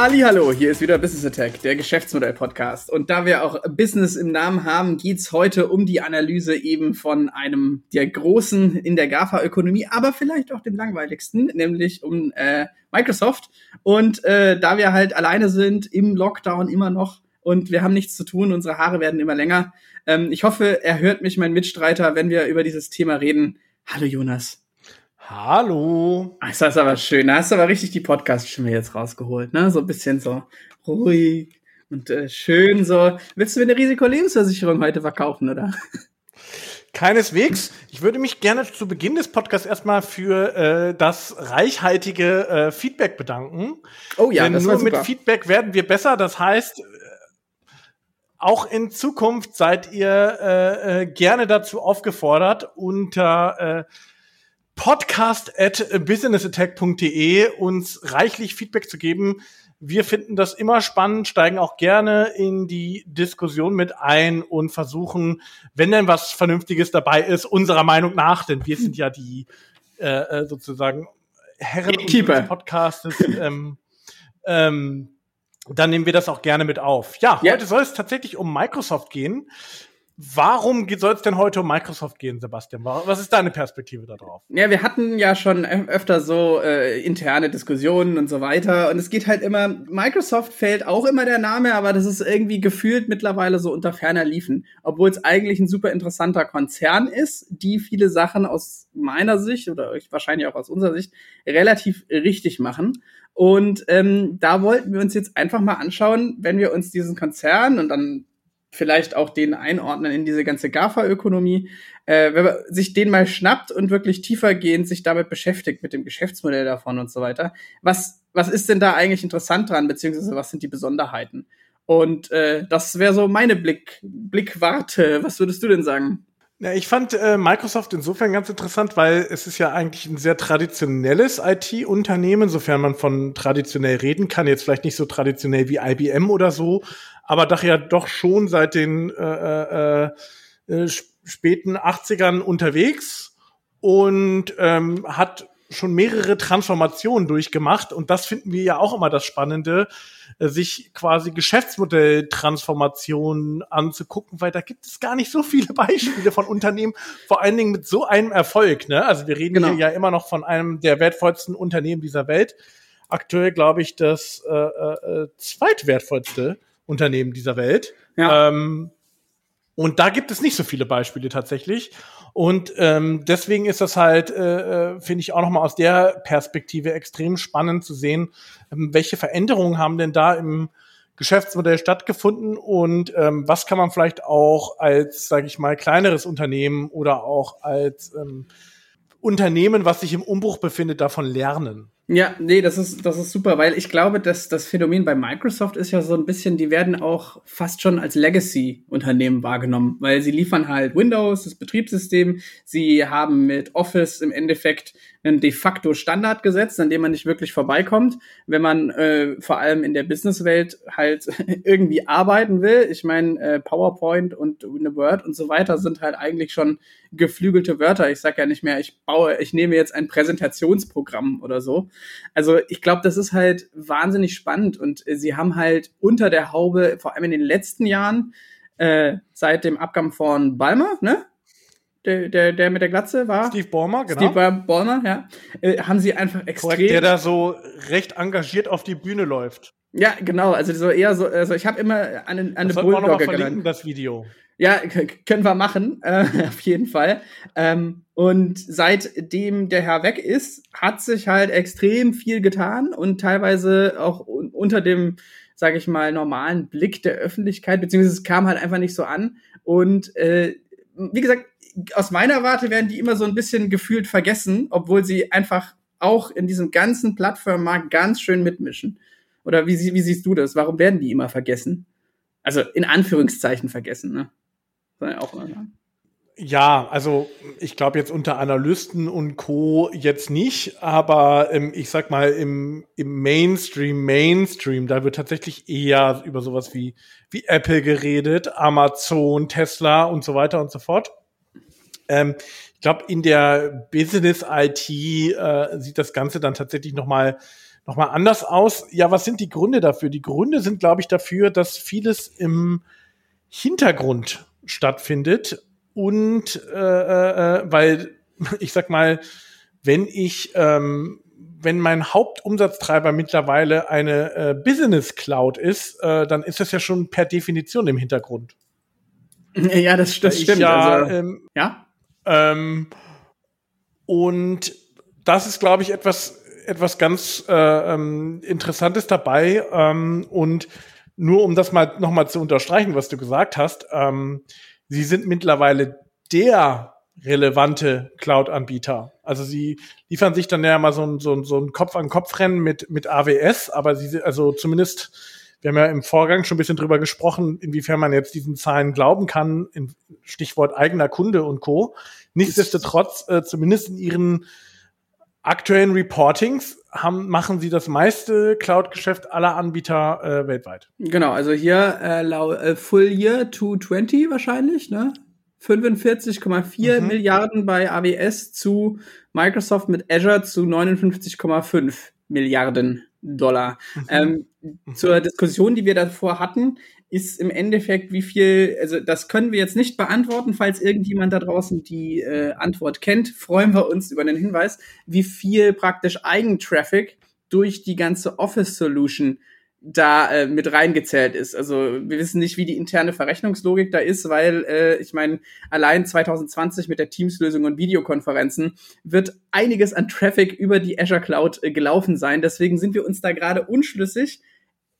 Hallo, hier ist wieder Business Attack, der Geschäftsmodell Podcast. Und da wir auch Business im Namen haben, geht's heute um die Analyse eben von einem der großen in der GAFA-Ökonomie, aber vielleicht auch dem langweiligsten, nämlich um äh, Microsoft. Und äh, da wir halt alleine sind im Lockdown immer noch und wir haben nichts zu tun, unsere Haare werden immer länger. Ähm, ich hoffe, er hört mich, mein Mitstreiter, wenn wir über dieses Thema reden. Hallo Jonas. Hallo. Das ist aber schön. Da hast du aber richtig die Podcast-Stimme jetzt rausgeholt, ne? So ein bisschen so ruhig und äh, schön so. Willst du mir eine Risikolebensversicherung heute verkaufen, oder? Keineswegs. Ich würde mich gerne zu Beginn des Podcasts erstmal für äh, das reichhaltige äh, Feedback bedanken. Oh ja, Denn das nur war super. mit Feedback werden wir besser. Das heißt, äh, auch in Zukunft seid ihr äh, äh, gerne dazu aufgefordert, unter äh, podcast at businessattack.de uns reichlich Feedback zu geben. Wir finden das immer spannend, steigen auch gerne in die Diskussion mit ein und versuchen, wenn denn was Vernünftiges dabei ist, unserer Meinung nach, denn wir sind ja die äh, äh, sozusagen Herren unseres Podcastes, ähm, ähm, dann nehmen wir das auch gerne mit auf. Ja, Ja. heute soll es tatsächlich um Microsoft gehen. Warum soll es denn heute um Microsoft gehen, Sebastian? Wa- Was ist deine Perspektive darauf? Ja, wir hatten ja schon öfter so äh, interne Diskussionen und so weiter. Und es geht halt immer, Microsoft fällt auch immer der Name, aber das ist irgendwie gefühlt mittlerweile so unter ferner Liefen. Obwohl es eigentlich ein super interessanter Konzern ist, die viele Sachen aus meiner Sicht oder wahrscheinlich auch aus unserer Sicht relativ richtig machen. Und ähm, da wollten wir uns jetzt einfach mal anschauen, wenn wir uns diesen Konzern und dann vielleicht auch den einordnen in diese ganze GAFA-Ökonomie, äh, wenn man sich den mal schnappt und wirklich tiefergehend sich damit beschäftigt, mit dem Geschäftsmodell davon und so weiter. Was, was ist denn da eigentlich interessant dran, beziehungsweise was sind die Besonderheiten? Und äh, das wäre so meine Blick, Blickwarte. Was würdest du denn sagen? Ja, ich fand äh, Microsoft insofern ganz interessant, weil es ist ja eigentlich ein sehr traditionelles IT-Unternehmen, sofern man von traditionell reden kann. Jetzt vielleicht nicht so traditionell wie IBM oder so, aber doch ja doch schon seit den äh, äh, äh, sp- späten 80ern unterwegs und ähm, hat schon mehrere Transformationen durchgemacht. Und das finden wir ja auch immer das Spannende, äh, sich quasi Geschäftsmodelltransformationen anzugucken, weil da gibt es gar nicht so viele Beispiele von Unternehmen, vor allen Dingen mit so einem Erfolg. Ne? Also wir reden Genau. hier ja immer noch von einem der wertvollsten Unternehmen dieser Welt. Aktuell glaube ich das äh, äh, zweitwertvollste Unternehmen dieser Welt. Ja. Ähm, und da gibt es nicht so viele Beispiele tatsächlich. Und ähm, deswegen ist das halt, äh, äh, finde ich auch nochmal aus der Perspektive extrem spannend zu sehen, ähm, welche Veränderungen haben denn da im Geschäftsmodell stattgefunden und ähm, was kann man vielleicht auch als, sage ich mal, kleineres Unternehmen oder auch als ähm, Unternehmen, was sich im Umbruch befindet, davon lernen. Ja, nee, das ist, das ist super, weil ich glaube, dass das Phänomen bei Microsoft ist ja so ein bisschen, die werden auch fast schon als Legacy-Unternehmen wahrgenommen, weil sie liefern halt Windows, das Betriebssystem, sie haben mit Office im Endeffekt einen de facto Standard gesetzt, an dem man nicht wirklich vorbeikommt, wenn man äh, vor allem in der Businesswelt halt irgendwie arbeiten will. Ich meine, äh, PowerPoint und Word und so weiter sind halt eigentlich schon geflügelte Wörter. Ich sage ja nicht mehr, ich baue, ich nehme jetzt ein Präsentationsprogramm oder so. Also ich glaube, das ist halt wahnsinnig spannend und äh, sie haben halt unter der Haube, vor allem in den letzten Jahren, äh, seit dem Abgang von Balmer, ne? Der, der, der mit der Glatze war. Steve Ballmer, genau. Steve Ballmer, ja. Äh, haben sie einfach extrem. Korrekt, der da so recht engagiert auf die Bühne läuft. ja, genau. Also so eher so, also ich habe immer an, an eine Das mal Bulldogge genannt. das Video. Ja, können wir machen, äh, auf jeden Fall. Ähm, und seitdem der Herr weg ist, hat sich halt extrem viel getan und teilweise auch un unter dem, sage ich mal, normalen Blick der Öffentlichkeit, beziehungsweise es kam halt einfach nicht so an. Und äh, wie gesagt, aus meiner Warte werden die immer so ein bisschen gefühlt vergessen, obwohl sie einfach auch in diesem ganzen Plattformmarkt ganz schön mitmischen. Oder wie, sie- wie siehst du das? Warum werden die immer vergessen? Also in Anführungszeichen vergessen, ne? Soll ja auch sagen. Ja, also ich glaube jetzt unter Analysten und Co. jetzt nicht, aber ähm, ich sag mal im, im Mainstream, Mainstream, da wird tatsächlich eher über sowas wie, wie Apple geredet, Amazon, Tesla und so weiter und so fort. Ähm, ich glaube, in der Business IT äh, sieht das Ganze dann tatsächlich noch mal nochmal anders aus. Ja, was sind die Gründe dafür? Die Gründe sind, glaube ich, dafür, dass vieles im Hintergrund stattfindet und äh, äh, äh weil ich sag mal, wenn ich ähm, wenn mein Hauptumsatztreiber mittlerweile eine äh, Business Cloud ist, äh, dann ist das ja schon per Definition im Hintergrund. Ja, das, das stimmt. Ja, also, ähm, ja. Ähm, und das ist, glaube ich, etwas, etwas ganz äh, ähm, Interessantes dabei. Ähm, und nur um das mal nochmal zu unterstreichen, was du gesagt hast, ähm, sie sind mittlerweile der relevante Cloud-Anbieter. Also sie liefern sich dann ja mal so ein, so ein, so ein Kopf-an-Kopf-Rennen mit, mit AWS, aber sie, also zumindest, wir haben ja im Vorgang schon ein bisschen drüber gesprochen, inwiefern man jetzt diesen Zahlen glauben kann, in Stichwort eigener Kunde und Co. Nichtsdestotrotz, äh, zumindest in ihren aktuellen Reportings haben, machen sie das meiste Cloud-Geschäft aller Anbieter äh, weltweit. Genau, also hier äh, äh, Full Year 220 wahrscheinlich, ne? 45,4 mhm. Milliarden bei AWS zu Microsoft mit Azure zu 59,5 Milliarden Dollar. Mhm. Ähm, mhm. Zur Diskussion, die wir davor hatten, ist im Endeffekt, wie viel, also das können wir jetzt nicht beantworten, falls irgendjemand da draußen die äh, Antwort kennt, freuen wir uns über den Hinweis, wie viel praktisch Eigentraffic durch die ganze Office Solution da äh, mit reingezählt ist. Also wir wissen nicht, wie die interne Verrechnungslogik da ist, weil äh, ich meine, allein 2020 mit der Teams-Lösung und Videokonferenzen wird einiges an Traffic über die Azure Cloud äh, gelaufen sein. Deswegen sind wir uns da gerade unschlüssig,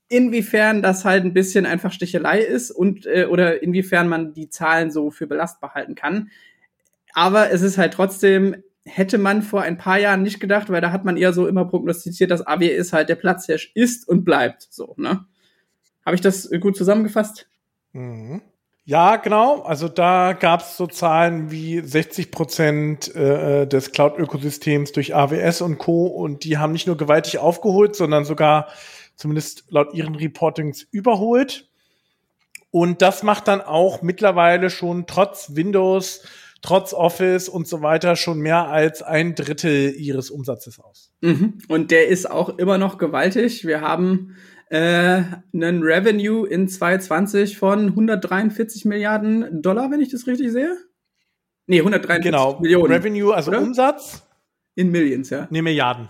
inwiefern das halt ein bisschen einfach Stichelei ist und äh, oder inwiefern man die Zahlen so für belastbar halten kann. Aber es ist halt trotzdem hätte man vor ein paar Jahren nicht gedacht, weil da hat man eher so immer prognostiziert, dass AWS halt der Platzhirsch ist und bleibt. So, ne? Habe ich das gut zusammengefasst? Mhm. Ja, genau. Also da gab es so Zahlen wie 60 Prozent äh, des Cloud-Ökosystems durch AWS und Co. Und die haben nicht nur gewaltig aufgeholt, sondern sogar zumindest laut ihren Reportings überholt. Und das macht dann auch mittlerweile schon trotz Windows trotz Office und so weiter schon mehr als ein Drittel ihres Umsatzes aus. Mhm. Und der ist auch immer noch gewaltig. Wir haben äh, einen Revenue in 2020 von 143 Milliarden Dollar, wenn ich das richtig sehe. Nee, 143 genau. Millionen. Revenue, also oder? Umsatz. In Millions, ja. Nee, Milliarden.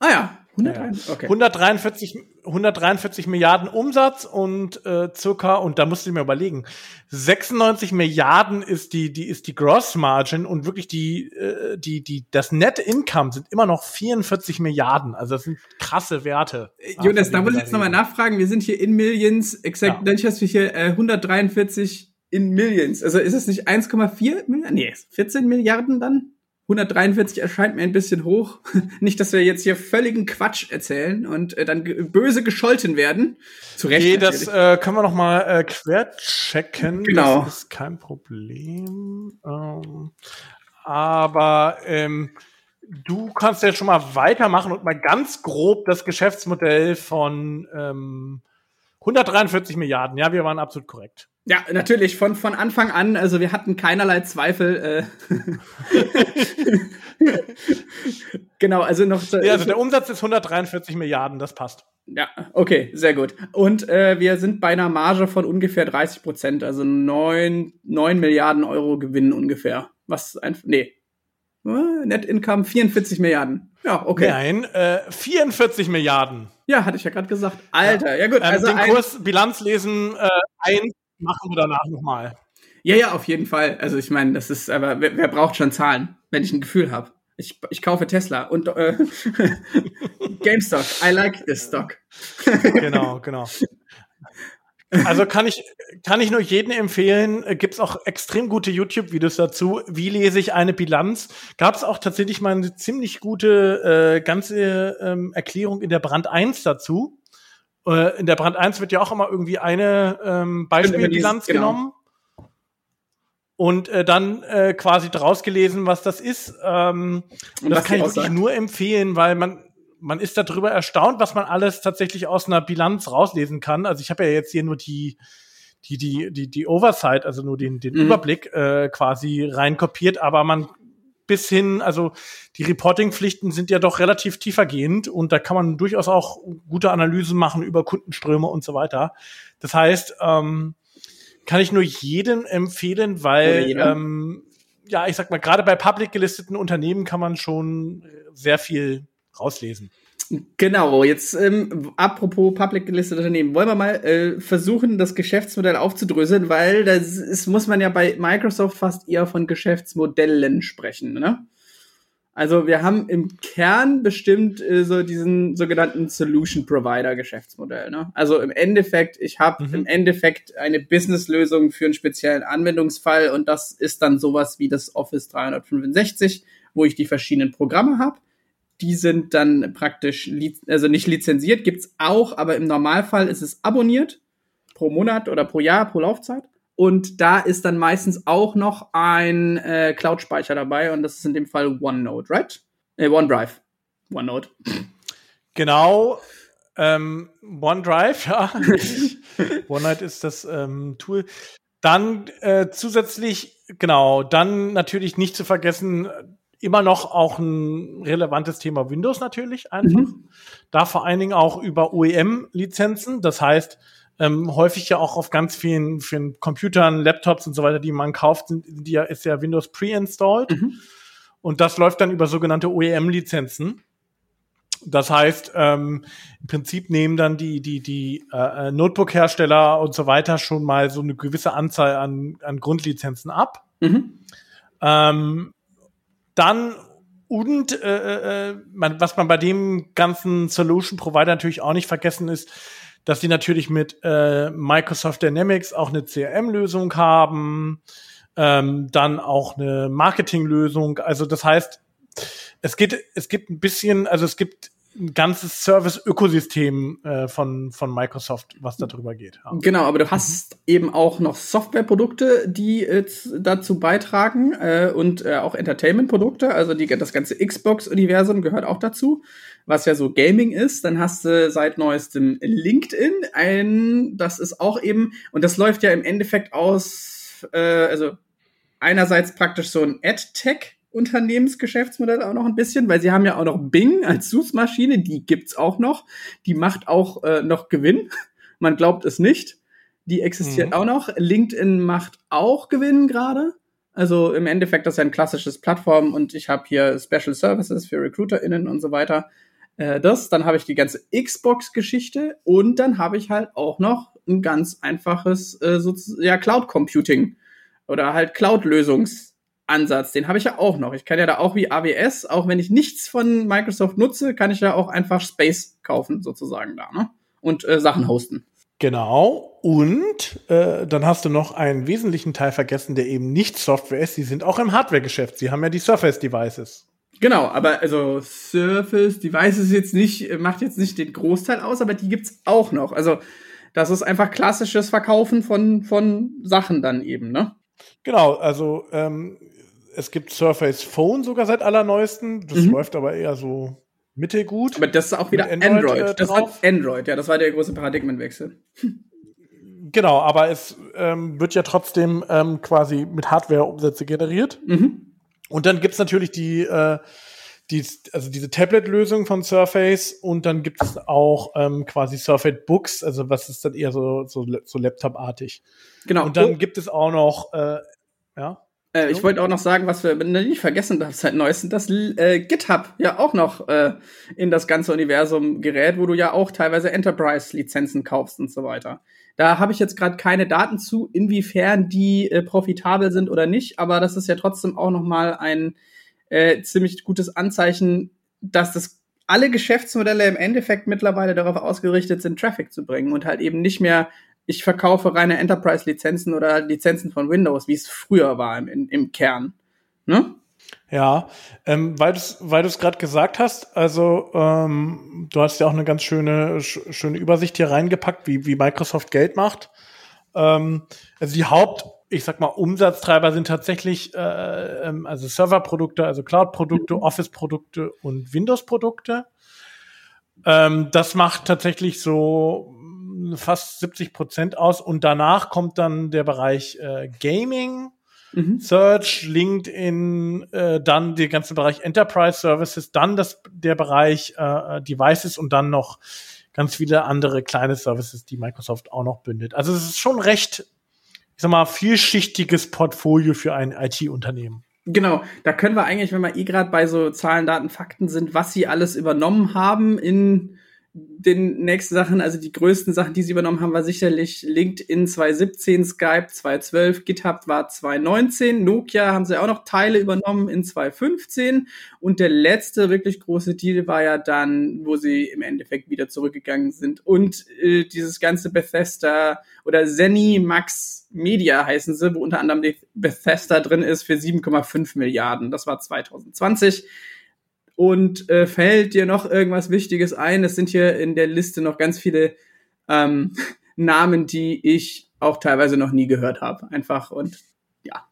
Ah ja, 143, okay. 143, 143 Milliarden Umsatz und äh, circa, und da musst du mir überlegen, 96 Milliarden ist die, die ist die Gross Margin und wirklich die, äh, die, die, das Net Income sind immer noch 44 Milliarden. Also das sind krasse Werte. Äh, Jonas, da muss ich jetzt nochmal nachfragen. Wir sind hier in Millions, exakt, ja. hast du hier äh, 143 in Millions. Also ist es nicht 1,4 Milliarden? Nee, 14 Milliarden dann? 143 erscheint mir ein bisschen hoch. Nicht, dass wir jetzt hier völligen Quatsch erzählen und äh, dann böse gescholten werden. Zu Recht. Nee, das äh, können wir noch mal äh, querchecken. Genau. Das ist kein Problem. Ähm, aber ähm, du kannst ja schon mal weitermachen und mal ganz grob das Geschäftsmodell von ähm, 143 Milliarden. Ja, wir waren absolut korrekt. Ja, natürlich, von, von Anfang an, also wir hatten keinerlei Zweifel. Äh genau, also noch. Ja, also der Umsatz ist 143 Milliarden, das passt. Ja, okay, sehr gut. Und äh, wir sind bei einer Marge von ungefähr 30 Prozent, also 9, 9 Milliarden Euro Gewinn ungefähr. Was einfach, nee. Äh, Net Income 44 Milliarden. Ja, okay. Nein, äh, 44 Milliarden. Ja, hatte ich ja gerade gesagt. Alter, ja, ja gut. Ähm, also den Kurs Bilanz lesen äh, 1 machen wir danach nochmal. Ja, ja, auf jeden Fall. Also ich meine, das ist, aber wer, wer braucht schon Zahlen, wenn ich ein Gefühl habe? Ich, ich kaufe Tesla und äh, GameStop. I like this stock. genau, genau. Also kann ich, kann ich nur jedem empfehlen, äh, gibt's auch extrem gute YouTube-Videos dazu. Wie lese ich eine Bilanz? Gab es auch tatsächlich mal eine ziemlich gute äh, ganze ähm, Erklärung in der Brand 1 dazu. Äh, in der Brand 1 wird ja auch immer irgendwie eine ähm, Beispielbilanz genau. genommen und äh, dann äh, quasi draus gelesen, was das ist. Ähm, und das kann ich wirklich nur empfehlen, weil man man ist darüber erstaunt, was man alles tatsächlich aus einer Bilanz rauslesen kann. Also ich habe ja jetzt hier nur die die die die die Oversight, also nur den den mhm. Überblick äh, quasi reinkopiert, aber man bis hin, also die Reporting-Pflichten sind ja doch relativ tiefergehend und da kann man durchaus auch gute Analysen machen über Kundenströme und so weiter. Das heißt, ähm, kann ich nur jedem empfehlen, weil ähm, ja, ich sag mal, gerade bei public gelisteten Unternehmen kann man schon sehr viel rauslesen. Genau, jetzt ähm, apropos public gelistete Unternehmen, wollen wir mal äh, versuchen, das Geschäftsmodell aufzudröseln, weil das ist, muss man ja bei Microsoft fast eher von Geschäftsmodellen sprechen, ne? Also wir haben im Kern bestimmt äh, so diesen sogenannten Solution Provider Geschäftsmodell. Ne? Also im Endeffekt, ich habe mhm. im Endeffekt eine Businesslösung für einen speziellen Anwendungsfall und das ist dann sowas wie das Office 365, wo ich die verschiedenen Programme habe die sind dann praktisch, also nicht lizenziert, gibt's auch, aber im Normalfall ist es abonniert pro Monat oder pro Jahr, pro Laufzeit. Und da ist dann meistens auch noch ein äh, Cloud-Speicher dabei und das ist in dem Fall OneNote, right? Äh, OneDrive. OneNote. Genau. Ähm, OneDrive, ja. OneNote ist das ähm, Tool. Dann äh, zusätzlich, genau, dann natürlich nicht zu vergessen, immer noch auch ein relevantes Thema Windows natürlich einfach. Mhm. Da vor allen Dingen auch über OEM-Lizenzen. Das heißt, ähm, häufig ja auch auf ganz vielen, vielen Computern, Laptops und so weiter, die man kauft, sind, die ja, ist ja Windows pre-installed. Mhm. Und das läuft dann über sogenannte OEM-Lizenzen. Das heißt, ähm, im Prinzip nehmen dann die, die, die äh, Notebook-Hersteller und so weiter schon mal so eine gewisse Anzahl an, an Grundlizenzen ab. Mhm. Ähm, dann und äh, äh, man, was man bei dem ganzen Solution Provider natürlich auch nicht vergessen ist, dass die natürlich mit äh, Microsoft Dynamics auch eine CRM-Lösung haben, ähm, dann auch eine Marketing-Lösung. Also das heißt, es geht, es gibt ein bisschen, also es gibt ein ganzes Service-Ökosystem äh, von, von Microsoft, was darüber geht. Ja. Genau, aber du hast mhm. eben auch noch Softwareprodukte, die äh, dazu beitragen äh, und äh, auch Entertainment-Produkte. Also die, das ganze Xbox-Universum gehört auch dazu, was ja so Gaming ist. Dann hast du seit neuestem LinkedIn, ein, das ist auch eben, und das läuft ja im Endeffekt aus, äh, also einerseits praktisch so ein Ad-Tech- Unternehmensgeschäftsmodell auch noch ein bisschen, weil sie haben ja auch noch Bing als Suchmaschine, die gibt's auch noch. Die macht auch äh, noch Gewinn. Man glaubt es nicht. Die existiert mhm. auch noch. LinkedIn macht auch Gewinn gerade. Also im Endeffekt das ist ja ein klassisches Plattform und ich habe hier Special Services für RecruiterInnen und so weiter. Äh, das, dann habe ich die ganze Xbox-Geschichte und dann habe ich halt auch noch ein ganz einfaches äh, so, ja, Cloud Computing oder halt Cloud-Lösungs- Ansatz, den habe ich ja auch noch. Ich kann ja da auch wie AWS, auch wenn ich nichts von Microsoft nutze, kann ich ja auch einfach Space kaufen, sozusagen da, ne? Und äh, Sachen hosten. Genau. Und äh, dann hast du noch einen wesentlichen Teil vergessen, der eben nicht Software ist. Die sind auch im Hardware-Geschäft. Sie haben ja die Surface-Devices. Genau, aber also Surface Devices jetzt nicht, macht jetzt nicht den Großteil aus, aber die gibt's auch noch. Also das ist einfach klassisches Verkaufen von, von Sachen dann eben, ne? Genau, also ähm, es gibt Surface Phone sogar seit allerneuesten. Das mhm. läuft aber eher so mittelgut. Aber das ist auch wieder Android. Android. Äh, das war Android, ja, das war der große Paradigmenwechsel. Genau, aber es ähm, wird ja trotzdem ähm, quasi mit Hardware-Umsätze generiert. Mhm. Und dann gibt's natürlich die, äh, die, also diese Tablet-Lösung von Surface und dann gibt es auch ähm, quasi Surface Books, also was ist dann eher so, so, so Laptop-artig. Genau. Und dann oh. gibt es auch noch, äh, ja. Äh, ich wollte auch noch sagen, was wir nicht vergessen darf seit neuestem, dass äh, GitHub ja auch noch äh, in das ganze Universum gerät, wo du ja auch teilweise Enterprise-Lizenzen kaufst und so weiter. Da habe ich jetzt gerade keine Daten zu, inwiefern die äh, profitabel sind oder nicht, aber das ist ja trotzdem auch noch mal ein äh, ziemlich gutes Anzeichen, dass das alle Geschäftsmodelle im Endeffekt mittlerweile darauf ausgerichtet sind, Traffic zu bringen und halt eben nicht mehr ich verkaufe reine Enterprise-Lizenzen oder Lizenzen von Windows, wie es früher war im, im Kern. Ne? Ja, ähm, weil du es weil gerade gesagt hast, also ähm, du hast ja auch eine ganz schöne, sch schöne Übersicht hier reingepackt, wie, wie Microsoft Geld macht. Ähm, also die Haupt, ich sag mal, Umsatztreiber sind tatsächlich äh, ähm, also Serverprodukte, also Cloud-Produkte, mhm. Office-Produkte und Windows-Produkte. Ähm, das macht tatsächlich so fast 70 Prozent aus und danach kommt dann der Bereich äh, Gaming mhm. Search, LinkedIn, äh, dann der ganze Bereich Enterprise Services, dann das, der Bereich äh, Devices und dann noch ganz viele andere kleine Services, die Microsoft auch noch bündelt. Also es ist schon recht, sag mal, vielschichtiges Portfolio für ein IT-Unternehmen. Genau, da können wir eigentlich, wenn wir eh gerade bei so Zahlen, Daten, Fakten sind, was sie alles übernommen haben in den nächsten Sachen, also die größten Sachen, die sie übernommen haben, war sicherlich LinkedIn 2017, Skype 2012, GitHub war 2019, Nokia haben sie auch noch Teile übernommen in 2015 und der letzte wirklich große Deal war ja dann, wo sie im Endeffekt wieder zurückgegangen sind und äh, dieses ganze Bethesda oder Zenny Max Media heißen sie, wo unter anderem Bethesda drin ist für 7,5 Milliarden. Das war 2020. Und äh, fällt dir noch irgendwas Wichtiges ein? Es sind hier in der Liste noch ganz viele ähm, Namen, die ich auch teilweise noch nie gehört habe. Einfach und ja.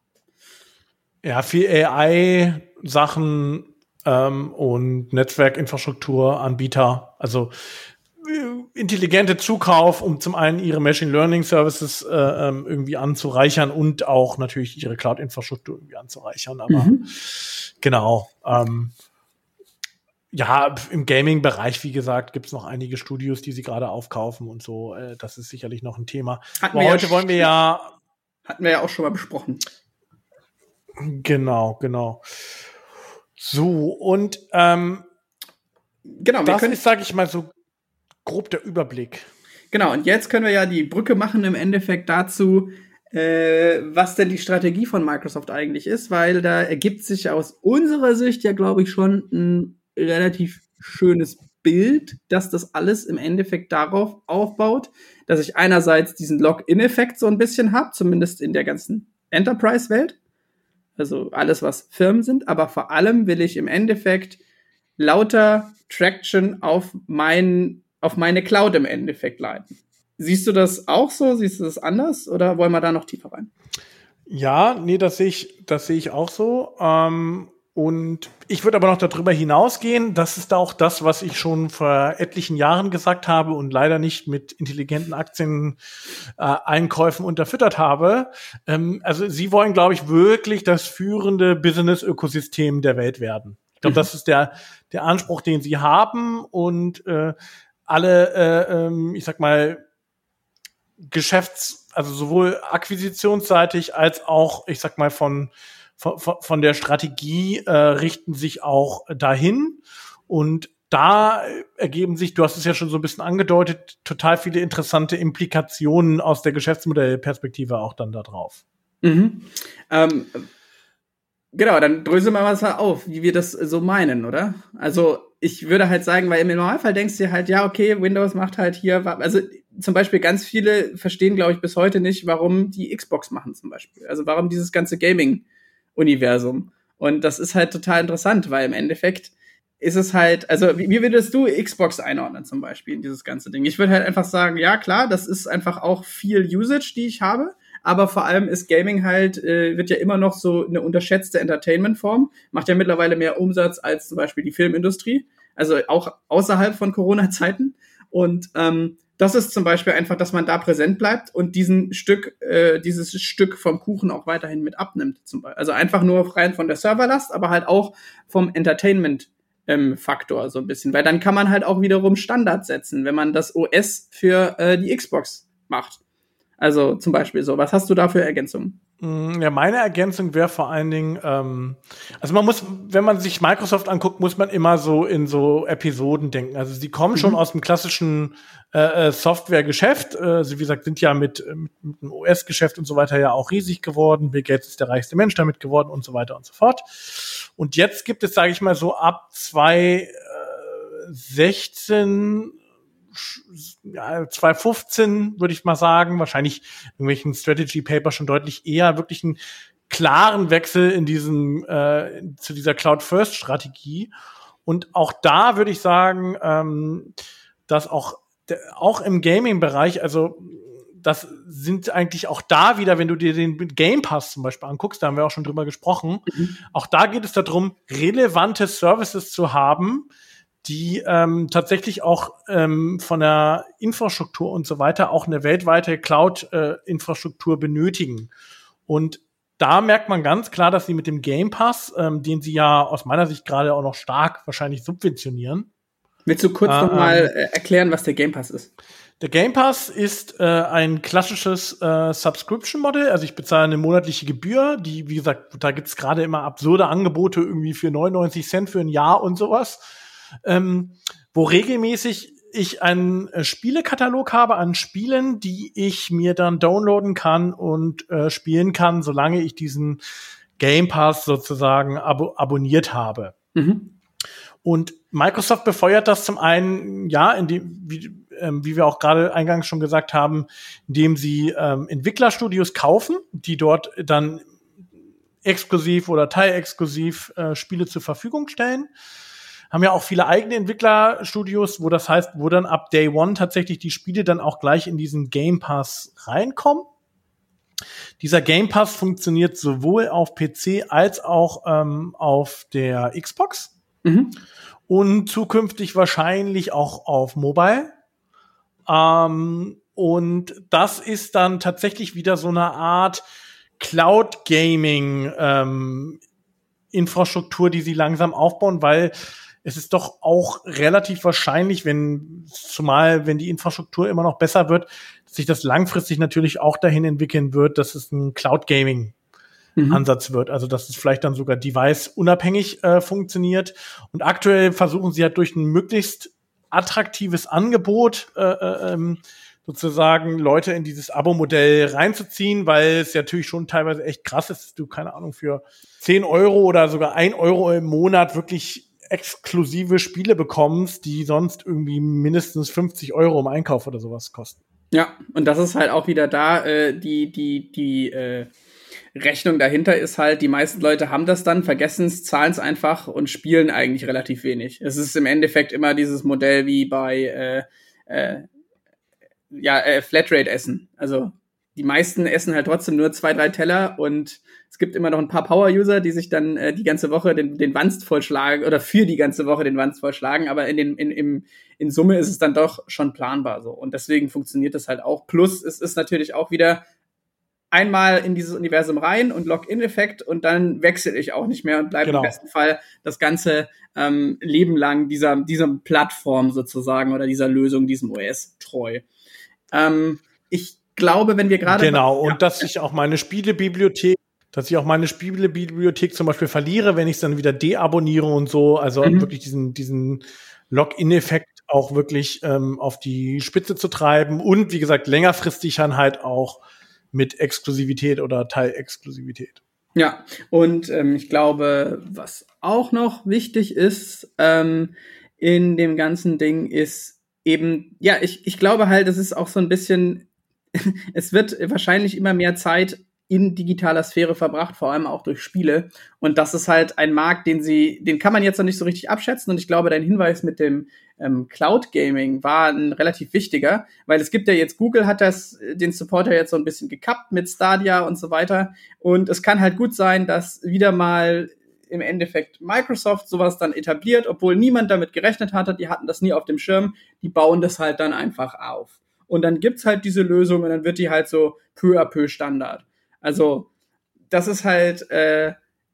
Ja, viel AI-Sachen ähm, und Netzwerkinfrastrukturanbieter. Also äh, intelligente Zukauf, um zum einen ihre Machine Learning Services äh, ähm, irgendwie anzureichern und auch natürlich ihre Cloud-Infrastruktur irgendwie anzureichern. Aber mhm. genau. Ähm, ja, im Gaming-Bereich, wie gesagt, gibt's noch einige Studios, die sie gerade aufkaufen und so. Äh, das ist sicherlich noch ein Thema. Hatten Aber heute ja wollen wir ja. Hatten wir ja auch schon mal besprochen. Genau, genau. So, und ähm, genau, das ist, sage ich mal, so grob der Überblick. Genau, und jetzt können wir ja die Brücke machen im Endeffekt dazu, äh, was denn die Strategie von Microsoft eigentlich ist, weil da ergibt sich aus unserer Sicht ja, glaube ich, schon ein relativ schönes Bild, dass das alles im Endeffekt darauf aufbaut, dass ich einerseits diesen Login-Effekt so ein bisschen habe, zumindest in der ganzen Enterprise-Welt, also alles, was Firmen sind, aber vor allem will ich im Endeffekt lauter Traction auf, mein, auf meine Cloud im Endeffekt leiten. Siehst du das auch so? Siehst du das anders oder wollen wir da noch tiefer rein? Ja, nee, das sehe ich, das sehe ich auch so. Ähm, und ich würde aber noch darüber hinausgehen. Das ist auch das, was ich schon vor etlichen Jahren gesagt habe und leider nicht mit intelligenten Aktieneinkäufen äh, unterfüttert habe. Ähm, also Sie wollen, glaube ich, wirklich das führende Business-Ökosystem der Welt werden. Ich glaube, mhm. das ist der, der Anspruch, den Sie haben und äh, alle, äh, ähm, ich sag mal, Geschäfts, also sowohl akquisitionsseitig als auch, ich sag mal, von von, von der Strategie äh, richten sich auch dahin und da ergeben sich, du hast es ja schon so ein bisschen angedeutet, total viele interessante Implikationen aus der Geschäftsmodellperspektive auch dann da drauf. Mhm. Ähm, genau, dann dröseln wir mal auf, wie wir das so meinen, oder? Also ich würde halt sagen, weil im Normalfall denkst du halt, ja, okay, Windows macht halt hier, also zum Beispiel ganz viele verstehen, glaube ich, bis heute nicht, warum die Xbox machen zum Beispiel. Also warum dieses ganze Gaming Universum. Und das ist halt total interessant, weil im Endeffekt ist es halt, also wie, wie würdest du Xbox einordnen zum Beispiel in dieses ganze Ding? Ich würde halt einfach sagen, ja klar, das ist einfach auch viel Usage, die ich habe, aber vor allem ist Gaming halt, äh, wird ja immer noch so eine unterschätzte Entertainment-Form, macht ja mittlerweile mehr Umsatz als zum Beispiel die Filmindustrie, also auch außerhalb von Corona-Zeiten. Und ähm, das ist zum Beispiel einfach, dass man da präsent bleibt und diesen Stück, äh, dieses Stück vom Kuchen auch weiterhin mit abnimmt. Zum. Also einfach nur rein von der Serverlast, aber halt auch vom Entertainment. Ähm, Faktor so ein bisschen, weil dann kann man halt auch wiederum Standard setzen, wenn man das OS für äh, die Xbox macht. Also zum Beispiel so. Was hast du da für Ergänzungen? Mm, ja, meine Ergänzung wäre vor allen Dingen, ähm, also man muss, wenn man sich Microsoft anguckt, muss man immer so in so Episoden denken. Also sie kommen mhm. schon aus dem klassischen äh, äh Softwaregeschäft. Äh, sie, wie gesagt, sind ja mit, mit, mit dem OS-Geschäft und so weiter ja auch riesig geworden. Bill Gates ist der reichste Mensch damit geworden und so weiter und so fort. Und jetzt gibt es, sage ich mal, so ab 2016 ja, 2015 würde ich mal sagen, wahrscheinlich irgendwelchen Strategy Paper schon deutlich eher wirklich einen klaren Wechsel in diesem äh, zu dieser Cloud First Strategie. Und auch da würde ich sagen, ähm, dass auch auch im Gaming-Bereich, also das sind eigentlich auch da wieder, wenn du dir den Game Pass zum Beispiel anguckst, da haben wir auch schon drüber gesprochen, mhm. auch da geht es darum, relevante Services zu haben, die ähm, tatsächlich auch ähm, von der Infrastruktur und so weiter auch eine weltweite Cloud-Infrastruktur äh, benötigen. Und da merkt man ganz klar, dass sie mit dem Game Pass, ähm, den sie ja aus meiner Sicht gerade auch noch stark wahrscheinlich subventionieren. Willst du kurz äh, nochmal äh, erklären, was der Game Pass ist? Der Game Pass ist äh, ein klassisches äh, Subscription-Modell. Also ich bezahle eine monatliche Gebühr, die, wie gesagt, da gibt's gerade immer absurde Angebote irgendwie für 99 Cent für ein Jahr und sowas, ähm, wo regelmäßig ich einen äh, Spielekatalog habe an Spielen, die ich mir dann downloaden kann und äh, spielen kann, solange ich diesen Game Pass sozusagen abo abonniert habe. Mhm. Und Microsoft befeuert das zum einen, ja, indem, wie, ähm, wie wir auch gerade eingangs schon gesagt haben, indem sie ähm, Entwicklerstudios kaufen, die dort dann exklusiv oder teilexklusiv äh, Spiele zur Verfügung stellen. Haben ja auch viele eigene Entwicklerstudios, wo das heißt, wo dann ab Day One tatsächlich die Spiele dann auch gleich in diesen Game Pass reinkommen. Dieser Game Pass funktioniert sowohl auf PC als auch ähm, auf der Xbox. Mhm. Und zukünftig wahrscheinlich auch auf Mobile. Ähm, und das ist dann tatsächlich wieder so eine Art Cloud Gaming ähm, Infrastruktur, die sie langsam aufbauen, weil es ist doch auch relativ wahrscheinlich, wenn, zumal wenn die Infrastruktur immer noch besser wird, dass sich das langfristig natürlich auch dahin entwickeln wird, dass es ein Cloud Gaming mhm. Ansatz wird. Also dass es vielleicht dann sogar device-unabhängig äh, funktioniert. Und aktuell versuchen sie halt durch ein möglichst attraktives Angebot äh, äh, ähm, sozusagen Leute in dieses Abo-Modell reinzuziehen, weil es ja natürlich schon teilweise echt krass ist, dass du, keine Ahnung, für 10 Euro oder sogar 1 Euro im Monat wirklich exklusive Spiele bekommst, die sonst irgendwie mindestens 50 Euro im Einkauf oder sowas kosten. Ja, und das ist halt auch wieder da, äh, die, die, die äh, Rechnung dahinter ist halt, die meisten Leute haben das dann, vergessen es, zahlen es einfach und spielen eigentlich relativ wenig. Es ist im Endeffekt immer dieses Modell wie bei äh, äh, ja, äh, Flatrate-Essen. Also die meisten essen halt trotzdem nur zwei, drei Teller und es gibt immer noch ein paar Power-User, die sich dann äh, die ganze Woche den, den Wanst vollschlagen oder für die ganze Woche den Wanst vollschlagen, aber in, den, in, im, in Summe ist es dann doch schon planbar so. Und deswegen funktioniert das halt auch. Plus, es ist natürlich auch wieder einmal in dieses Universum rein und Login-Effekt und dann wechsle ich auch nicht mehr und bleibe genau. im besten Fall das ganze ähm, Leben lang dieser, dieser Plattform sozusagen oder dieser Lösung, diesem OS treu. Ähm, ich glaube, wenn wir gerade. Genau, und ja. dass ich auch meine Spielebibliothek dass ich auch meine Spielebibliothek zum Beispiel verliere, wenn ich es dann wieder deabonniere und so. Also mhm. wirklich diesen, diesen Login-Effekt auch wirklich ähm, auf die Spitze zu treiben und wie gesagt, längerfristig dann halt auch mit Exklusivität oder Teilexklusivität. Ja, und ähm, ich glaube, was auch noch wichtig ist ähm, in dem ganzen Ding, ist eben, ja, ich, ich glaube halt, es ist auch so ein bisschen, es wird wahrscheinlich immer mehr Zeit in digitaler Sphäre verbracht, vor allem auch durch Spiele. Und das ist halt ein Markt, den sie, den kann man jetzt noch nicht so richtig abschätzen. Und ich glaube, dein Hinweis mit dem ähm, Cloud Gaming war ein relativ wichtiger, weil es gibt ja jetzt, Google hat das, den Supporter jetzt so ein bisschen gekappt mit Stadia und so weiter. Und es kann halt gut sein, dass wieder mal im Endeffekt Microsoft sowas dann etabliert, obwohl niemand damit gerechnet hatte, die hatten das nie auf dem Schirm, die bauen das halt dann einfach auf. Und dann gibt's halt diese Lösung und dann wird die halt so peu à peu Standard. Also das ist halt, äh,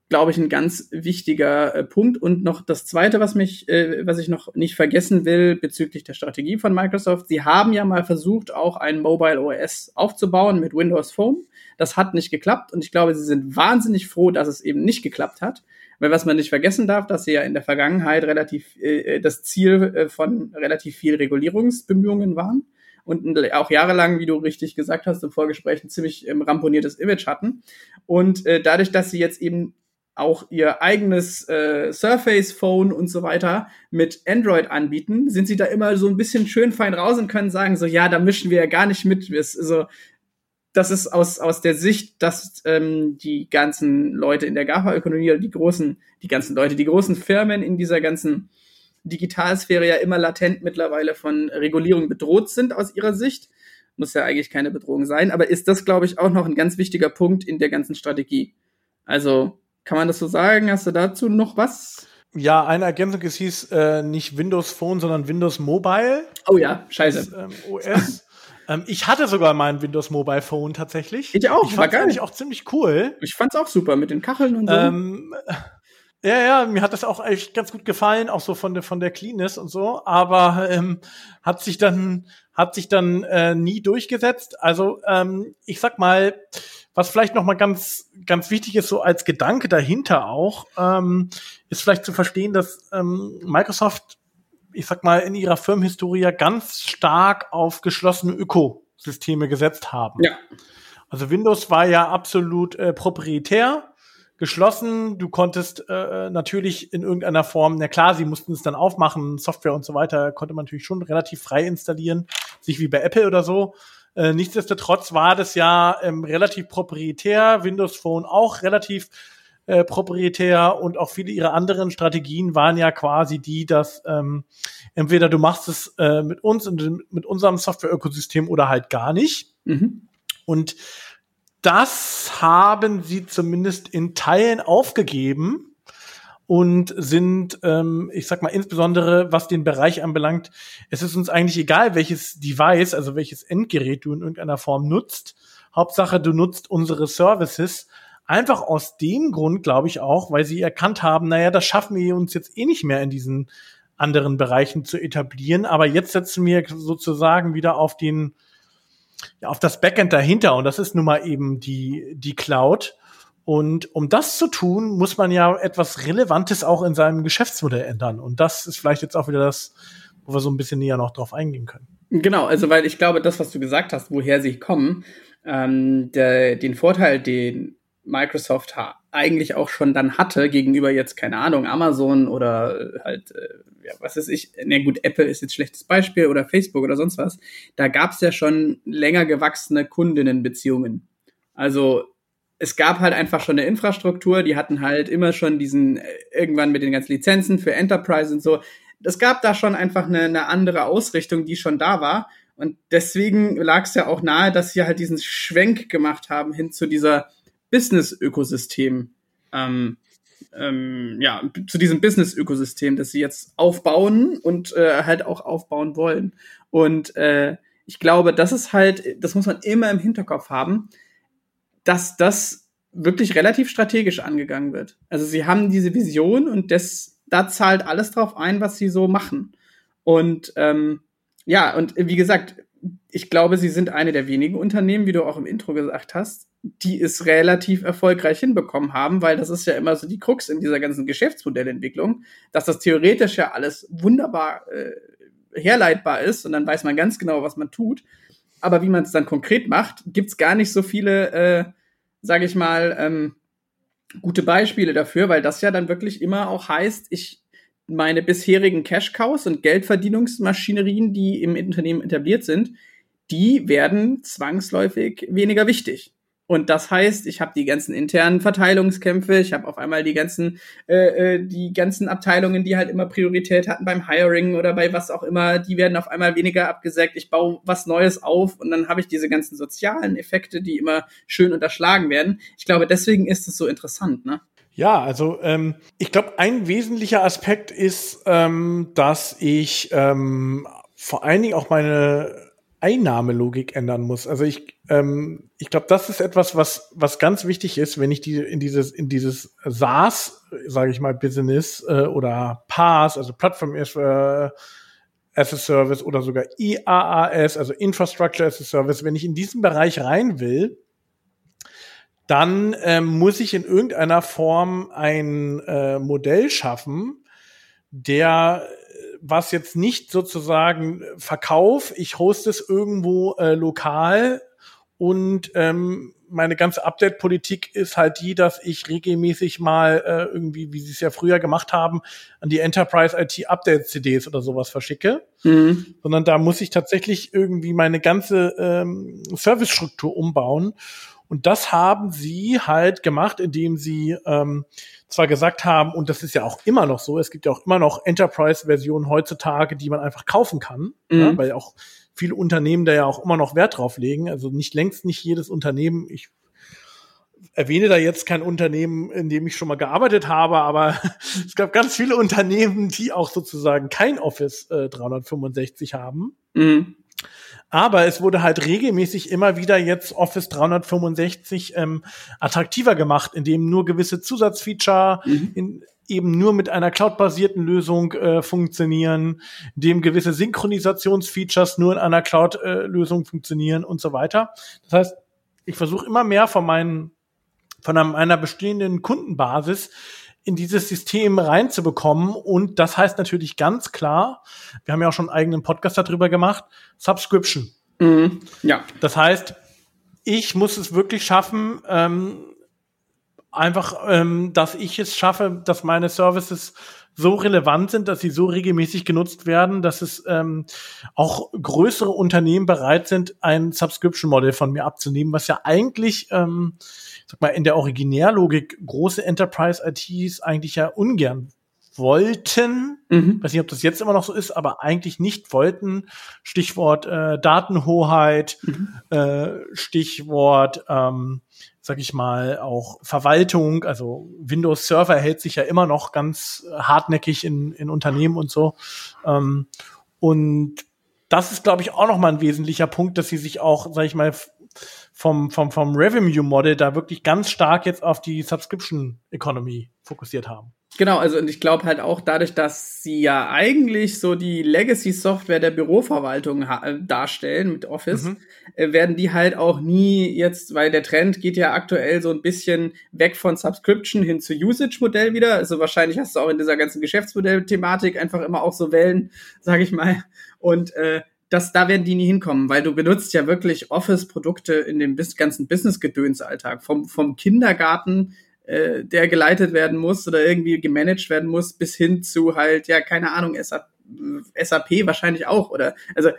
glaube ich, ein ganz wichtiger äh, Punkt. Und noch das Zweite, was mich, äh, was ich noch nicht vergessen will bezüglich der Strategie von Microsoft. Sie haben ja mal versucht, auch ein Mobile OS aufzubauen mit Windows Phone. Das hat nicht geklappt und ich glaube, sie sind wahnsinnig froh, dass es eben nicht geklappt hat. Weil was man nicht vergessen darf, dass sie ja in der Vergangenheit relativ äh, das Ziel äh, von relativ viel Regulierungsbemühungen waren und auch jahrelang, wie du richtig gesagt hast im Vorgespräch, ein ziemlich ähm, ramponiertes Image hatten. Und äh, dadurch, dass sie jetzt eben auch ihr eigenes äh, Surface Phone und so weiter mit Android anbieten, sind sie da immer so ein bisschen schön fein raus und können sagen so, ja, da mischen wir ja gar nicht mit. Also, das ist aus, aus der Sicht, dass ähm, die ganzen Leute in der GAFA-Ökonomie die großen, die ganzen Leute, die großen Firmen in dieser ganzen Digitalsphäre ja immer latent mittlerweile von Regulierung bedroht sind aus ihrer Sicht. Muss ja eigentlich keine Bedrohung sein, aber ist das, glaube ich, auch noch ein ganz wichtiger Punkt in der ganzen Strategie. Also, kann man das so sagen? Hast du dazu noch was? Ja, eine Ergänzung, es hieß äh, nicht Windows Phone, sondern Windows Mobile. Oh ja, scheiße. Das, ähm, OS. Ähm, ich hatte sogar mein Windows Mobile Phone tatsächlich. Ich auch, ich fand eigentlich auch ziemlich cool. Ich fand's auch super mit den Kacheln und so. Ähm, ja, ja, mir hat das auch echt ganz gut gefallen, auch so von der von der Cleanness und so, aber ähm, hat sich dann hat sich dann äh, nie durchgesetzt. Also ähm, ich sag mal, was vielleicht noch mal ganz ganz wichtig ist, so als Gedanke dahinter auch, ähm, ist vielleicht zu verstehen, dass ähm, Microsoft, ich sag mal, in ihrer Firmenhistorie ganz stark auf geschlossene Ökosysteme gesetzt haben. Ja. Also Windows war ja absolut äh, proprietär geschlossen. Du konntest äh, natürlich in irgendeiner Form, na klar, sie mussten es dann aufmachen, Software und so weiter, konnte man natürlich schon relativ frei installieren, sich wie bei Apple oder so. Äh, nichtsdestotrotz war das ja ähm, relativ proprietär, Windows Phone auch relativ äh, proprietär und auch viele ihrer anderen Strategien waren ja quasi die, dass ähm, entweder du machst es äh, mit uns und mit unserem Software-Ökosystem oder halt gar nicht. Mhm. Und das haben sie zumindest in Teilen aufgegeben und sind, ähm, ich sag mal, insbesondere was den Bereich anbelangt, es ist uns eigentlich egal, welches Device, also welches Endgerät du in irgendeiner Form nutzt. Hauptsache, du nutzt unsere Services. Einfach aus dem Grund, glaube ich auch, weil sie erkannt haben, naja, das schaffen wir uns jetzt eh nicht mehr in diesen anderen Bereichen zu etablieren. Aber jetzt setzen wir sozusagen wieder auf den ja, auf das Backend dahinter und das ist nun mal eben die, die Cloud. Und um das zu tun, muss man ja etwas Relevantes auch in seinem Geschäftsmodell ändern. Und das ist vielleicht jetzt auch wieder das, wo wir so ein bisschen näher noch drauf eingehen können. Genau, also weil ich glaube, das, was du gesagt hast, woher sie kommen, ähm, der, den Vorteil, den Microsoft eigentlich auch schon dann hatte gegenüber jetzt, keine Ahnung, Amazon oder halt äh, ja, was ist ich, na gut, Apple ist jetzt schlechtes Beispiel oder Facebook oder sonst was, da gab es ja schon länger gewachsene Kundinnenbeziehungen. Also es gab halt einfach schon eine Infrastruktur, die hatten halt immer schon diesen, äh, irgendwann mit den ganzen Lizenzen für Enterprise und so. Es gab da schon einfach eine, eine andere Ausrichtung, die schon da war. Und deswegen lag es ja auch nahe, dass sie halt diesen Schwenk gemacht haben hin zu dieser Business-Ökosystem. Ähm, ähm, ja, zu diesem Business-Ökosystem, das sie jetzt aufbauen und äh, halt auch aufbauen wollen. Und äh, ich glaube, das ist halt, das muss man immer im Hinterkopf haben, dass das wirklich relativ strategisch angegangen wird. Also sie haben diese Vision und das, da zahlt alles drauf ein, was sie so machen. Und ähm, ja, und wie gesagt, ich glaube, sie sind eine der wenigen Unternehmen, wie du auch im Intro gesagt hast, die es relativ erfolgreich hinbekommen haben, weil das ist ja immer so die Krux in dieser ganzen Geschäftsmodellentwicklung, dass das theoretisch ja alles wunderbar äh, herleitbar ist und dann weiß man ganz genau, was man tut. Aber wie man es dann konkret macht, gibt's gar nicht so viele, äh, sage ich mal, ähm, gute Beispiele dafür, weil das ja dann wirklich immer auch heißt, ich meine bisherigen Cash-Cows und Geldverdienungsmaschinerien, die im Unternehmen etabliert sind, die werden zwangsläufig weniger wichtig. Und das heißt, ich habe die ganzen internen Verteilungskämpfe, ich habe auf einmal die ganzen, äh, äh, die ganzen Abteilungen, die halt immer Priorität hatten beim Hiring oder bei was auch immer, die werden auf einmal weniger abgesägt. Ich baue was Neues auf und dann habe ich diese ganzen sozialen Effekte, die immer schön unterschlagen werden. Ich glaube, deswegen ist es so interessant, ne? Ja, also ähm, ich glaube, ein wesentlicher Aspekt ist, ähm, dass ich ähm, vor allen Dingen auch meine Einnahmelogik ändern muss. Also ich, ähm, ich glaube, das ist etwas, was was ganz wichtig ist, wenn ich die in dieses in dieses SaaS, sage ich mal, Business äh, oder PaaS, also Plattform as, äh, as a Service oder sogar IaaS, also Infrastructure as a Service, wenn ich in diesen Bereich rein will, dann ähm, muss ich in irgendeiner Form ein äh, Modell schaffen, der was jetzt nicht sozusagen Verkauf, ich hoste es irgendwo äh, lokal und ähm, meine ganze Update-Politik ist halt die, dass ich regelmäßig mal äh, irgendwie, wie sie es ja früher gemacht haben, an die Enterprise IT Update-CDs oder sowas verschicke. Mhm. Sondern da muss ich tatsächlich irgendwie meine ganze ähm, Servicestruktur umbauen. Und das haben sie halt gemacht, indem sie ähm, zwar gesagt haben, und das ist ja auch immer noch so, es gibt ja auch immer noch Enterprise-Versionen heutzutage, die man einfach kaufen kann, mhm. ja, weil auch viele Unternehmen da ja auch immer noch Wert drauf legen. Also nicht längst nicht jedes Unternehmen, ich erwähne da jetzt kein Unternehmen, in dem ich schon mal gearbeitet habe, aber es gab ganz viele Unternehmen, die auch sozusagen kein Office äh, 365 haben. Mhm. Aber es wurde halt regelmäßig immer wieder jetzt Office 365 ähm, attraktiver gemacht, indem nur gewisse Zusatzfeature mhm. in, eben nur mit einer cloud-basierten Lösung äh, funktionieren, dem gewisse Synchronisationsfeatures nur in einer Cloud-Lösung äh, funktionieren und so weiter. Das heißt, ich versuche immer mehr von meinen von einer bestehenden Kundenbasis in dieses System reinzubekommen. Und das heißt natürlich ganz klar, wir haben ja auch schon einen eigenen Podcast darüber gemacht, Subscription. Mhm. Ja. Das heißt, ich muss es wirklich schaffen, ähm, einfach, ähm, dass ich es schaffe, dass meine Services so relevant sind, dass sie so regelmäßig genutzt werden, dass es ähm, auch größere Unternehmen bereit sind, ein Subscription-Modell von mir abzunehmen, was ja eigentlich, ähm, sag mal, in der Originärlogik große Enterprise-ITs eigentlich ja ungern wollten, mhm. weiß nicht, ob das jetzt immer noch so ist, aber eigentlich nicht wollten. Stichwort äh, Datenhoheit, mhm. äh, Stichwort ähm, sag ich mal, auch Verwaltung, also Windows Server hält sich ja immer noch ganz hartnäckig in, in Unternehmen und so. Ähm, und das ist, glaube ich, auch noch mal ein wesentlicher Punkt, dass sie sich auch, sag ich mal, vom, vom, vom Revenue Model da wirklich ganz stark jetzt auf die Subscription Economy fokussiert haben. Genau, also und ich glaube halt auch dadurch, dass sie ja eigentlich so die Legacy-Software der Büroverwaltung äh, darstellen mit Office, mhm. äh, werden die halt auch nie jetzt, weil der Trend geht ja aktuell so ein bisschen weg von Subscription hin zu Usage-Modell wieder. Also wahrscheinlich hast du auch in dieser ganzen Geschäftsmodell-Thematik einfach immer auch so Wellen, sage ich mal. Und äh, das, da werden die nie hinkommen, weil du benutzt ja wirklich Office-Produkte in dem ganzen Business-Gedöns-Alltag. Vom, vom Kindergarten äh, der geleitet werden muss oder irgendwie gemanagt werden muss, bis hin zu halt, ja, keine Ahnung, SAP, SAP wahrscheinlich auch. Oder also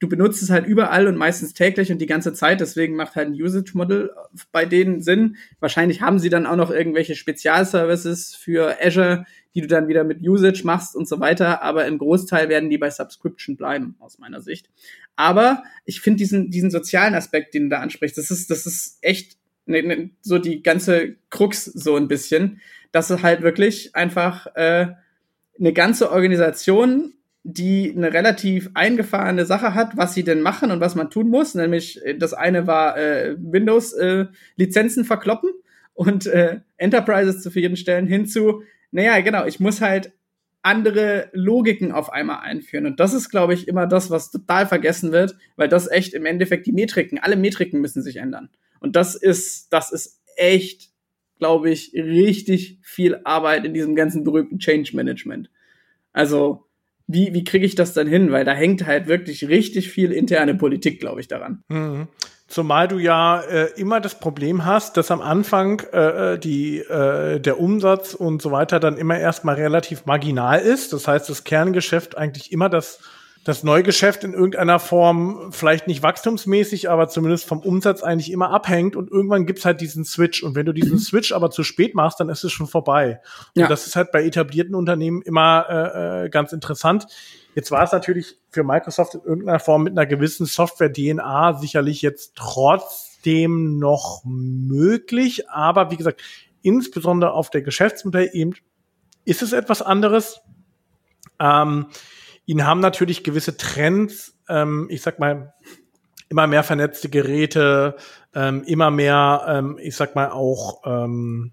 du benutzt es halt überall und meistens täglich und die ganze Zeit, deswegen macht halt ein Usage-Model bei denen Sinn. Wahrscheinlich haben sie dann auch noch irgendwelche Spezialservices für Azure, die du dann wieder mit Usage machst und so weiter, aber im Großteil werden die bei Subscription bleiben, aus meiner Sicht. Aber ich finde diesen, diesen sozialen Aspekt, den du da ansprichst, das ist, das ist echt ne, ne, so die ganze Krux so ein bisschen, dass es halt wirklich einfach äh, eine ganze Organisation, die eine relativ eingefahrene Sache hat, was sie denn machen und was man tun muss. Nämlich äh, das eine war äh, Windows-Lizenzen äh, verkloppen und äh, Enterprises zufriedenstellen hinzu, naja, genau, ich muss halt andere Logiken auf einmal einführen. Und das ist, glaube ich, immer das, was total vergessen wird, weil das echt im Endeffekt die Metriken, alle Metriken müssen sich ändern. Und das ist, das ist echt, glaube ich, richtig viel Arbeit in diesem ganzen berühmten Change Management. Also, wie, wie kriege ich das dann hin? Weil da hängt halt wirklich richtig viel interne Politik, glaube ich, daran. Mhm. Zumal du ja äh, immer das Problem hast, dass am Anfang äh, die, äh, der Umsatz und so weiter dann immer erstmal relativ marginal ist. Das heißt, das Kerngeschäft eigentlich immer das das Neugeschäft in irgendeiner Form vielleicht nicht wachstumsmäßig, aber zumindest vom Umsatz eigentlich immer abhängt und irgendwann gibt's halt diesen Switch und wenn du diesen mhm. Switch aber zu spät machst, dann ist es schon vorbei. Ja. Und das ist halt bei etablierten Unternehmen immer äh, äh ganz interessant. Jetzt war es natürlich für Microsoft in irgendeiner Form mit einer gewissen Software-DNA sicherlich jetzt trotzdem noch möglich, aber wie gesagt, insbesondere auf der Geschäftsmodell eben ist es etwas anderes. Ähm, Ihnen haben natürlich gewisse Trends, ähm, ich sag mal, immer mehr vernetzte Geräte, ähm, immer mehr, ähm, ich sag mal auch, ähm,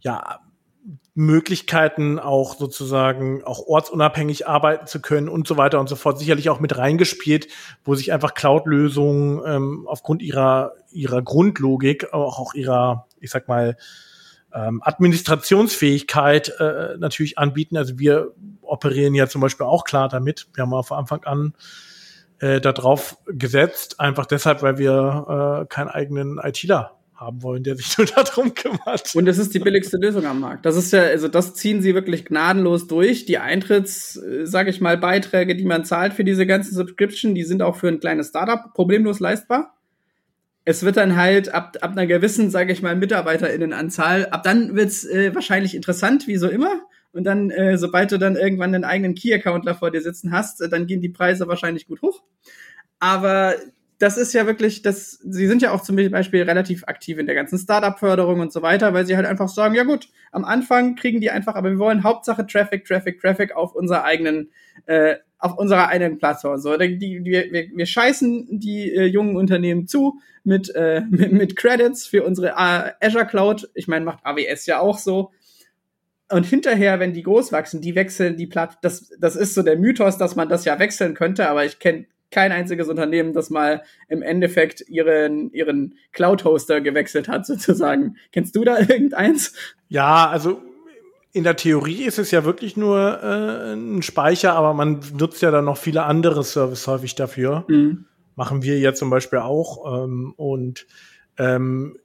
ja, Möglichkeiten auch sozusagen auch ortsunabhängig arbeiten zu können und so weiter und so fort sicherlich auch mit reingespielt, wo sich einfach Cloud-Lösungen ähm, aufgrund ihrer ihrer Grundlogik auch, auch ihrer ich sag mal ähm, Administrationsfähigkeit äh, natürlich anbieten. Also wir operieren ja zum Beispiel auch klar damit. Wir haben von Anfang an äh, darauf gesetzt, einfach deshalb, weil wir äh, keinen eigenen ITler haben wollen, der sich nur darum kümmert. Und es ist die billigste Lösung am Markt. Das ist ja, also das ziehen sie wirklich gnadenlos durch. Die Eintritts, äh, sage ich mal, Beiträge, die man zahlt für diese ganzen Subscription, die sind auch für ein kleines Startup problemlos leistbar es wird dann halt ab, ab einer gewissen, sage ich mal, MitarbeiterInnenanzahl, ab dann wird's äh, wahrscheinlich interessant, wie so immer. Und dann, äh, sobald du dann irgendwann einen eigenen Key-Accountler vor dir sitzen hast, äh, dann gehen die Preise wahrscheinlich gut hoch. Aber das ist ja wirklich, das, sie sind ja auch zum Beispiel relativ aktiv in der ganzen Startup-Förderung und so weiter, weil sie halt einfach sagen, ja gut, am Anfang kriegen die einfach, aber wir wollen Hauptsache Traffic, Traffic, Traffic auf unserer eigenen, äh, auf unserer eigenen Plattform. So, die, die, wir, wir scheißen die äh, jungen Unternehmen zu mit, äh, mit, mit Credits für unsere äh, Azure Cloud. Ich meine, macht AWS ja auch so. Und hinterher, wenn die groß wachsen, die wechseln die Platt. Das, das ist so der Mythos, dass man das ja wechseln könnte, aber ich kenne kein einziges Unternehmen, das mal im Endeffekt ihren, ihren Cloud-Hoster gewechselt hat, sozusagen. Kennst du da irgendeins? Ja, also in der Theorie ist es ja wirklich nur äh, ein Speicher, aber man nutzt ja dann noch viele andere Services häufig dafür. Mhm. Machen wir ja zum Beispiel auch. Ähm, und ähm,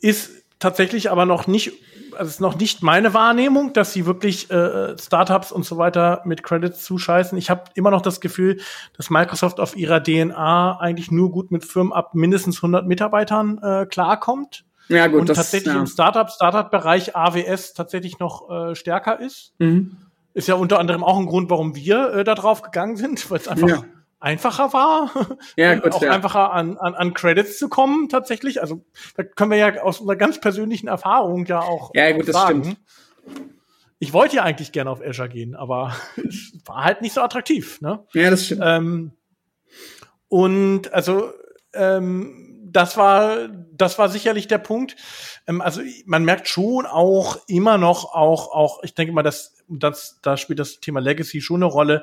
ist tatsächlich aber noch nicht also es ist noch nicht meine Wahrnehmung, dass sie wirklich äh, Startups und so weiter mit Credits zuscheißen. Ich habe immer noch das Gefühl, dass Microsoft auf ihrer DNA eigentlich nur gut mit Firmen ab mindestens 100 Mitarbeitern äh, klarkommt. Ja, gut. Und das, tatsächlich ja. im Startup, Startup-Bereich AWS tatsächlich noch äh, stärker ist. Mhm. Ist ja unter anderem auch ein Grund, warum wir äh, da drauf gegangen sind, weil es einfach ja einfacher war, ja, gut, auch ja. einfacher an, an, an Credits zu kommen tatsächlich. Also da können wir ja aus unserer ganz persönlichen Erfahrung ja auch, ja, gut, sagen. Das stimmt. Ich wollte ja eigentlich gerne auf Azure gehen, aber es war halt nicht so attraktiv. Ne? Ja, das stimmt. Ähm, und also ähm, das war das war sicherlich der Punkt. Ähm, also man merkt schon auch immer noch auch auch ich denke mal, dass das da spielt das Thema Legacy schon eine Rolle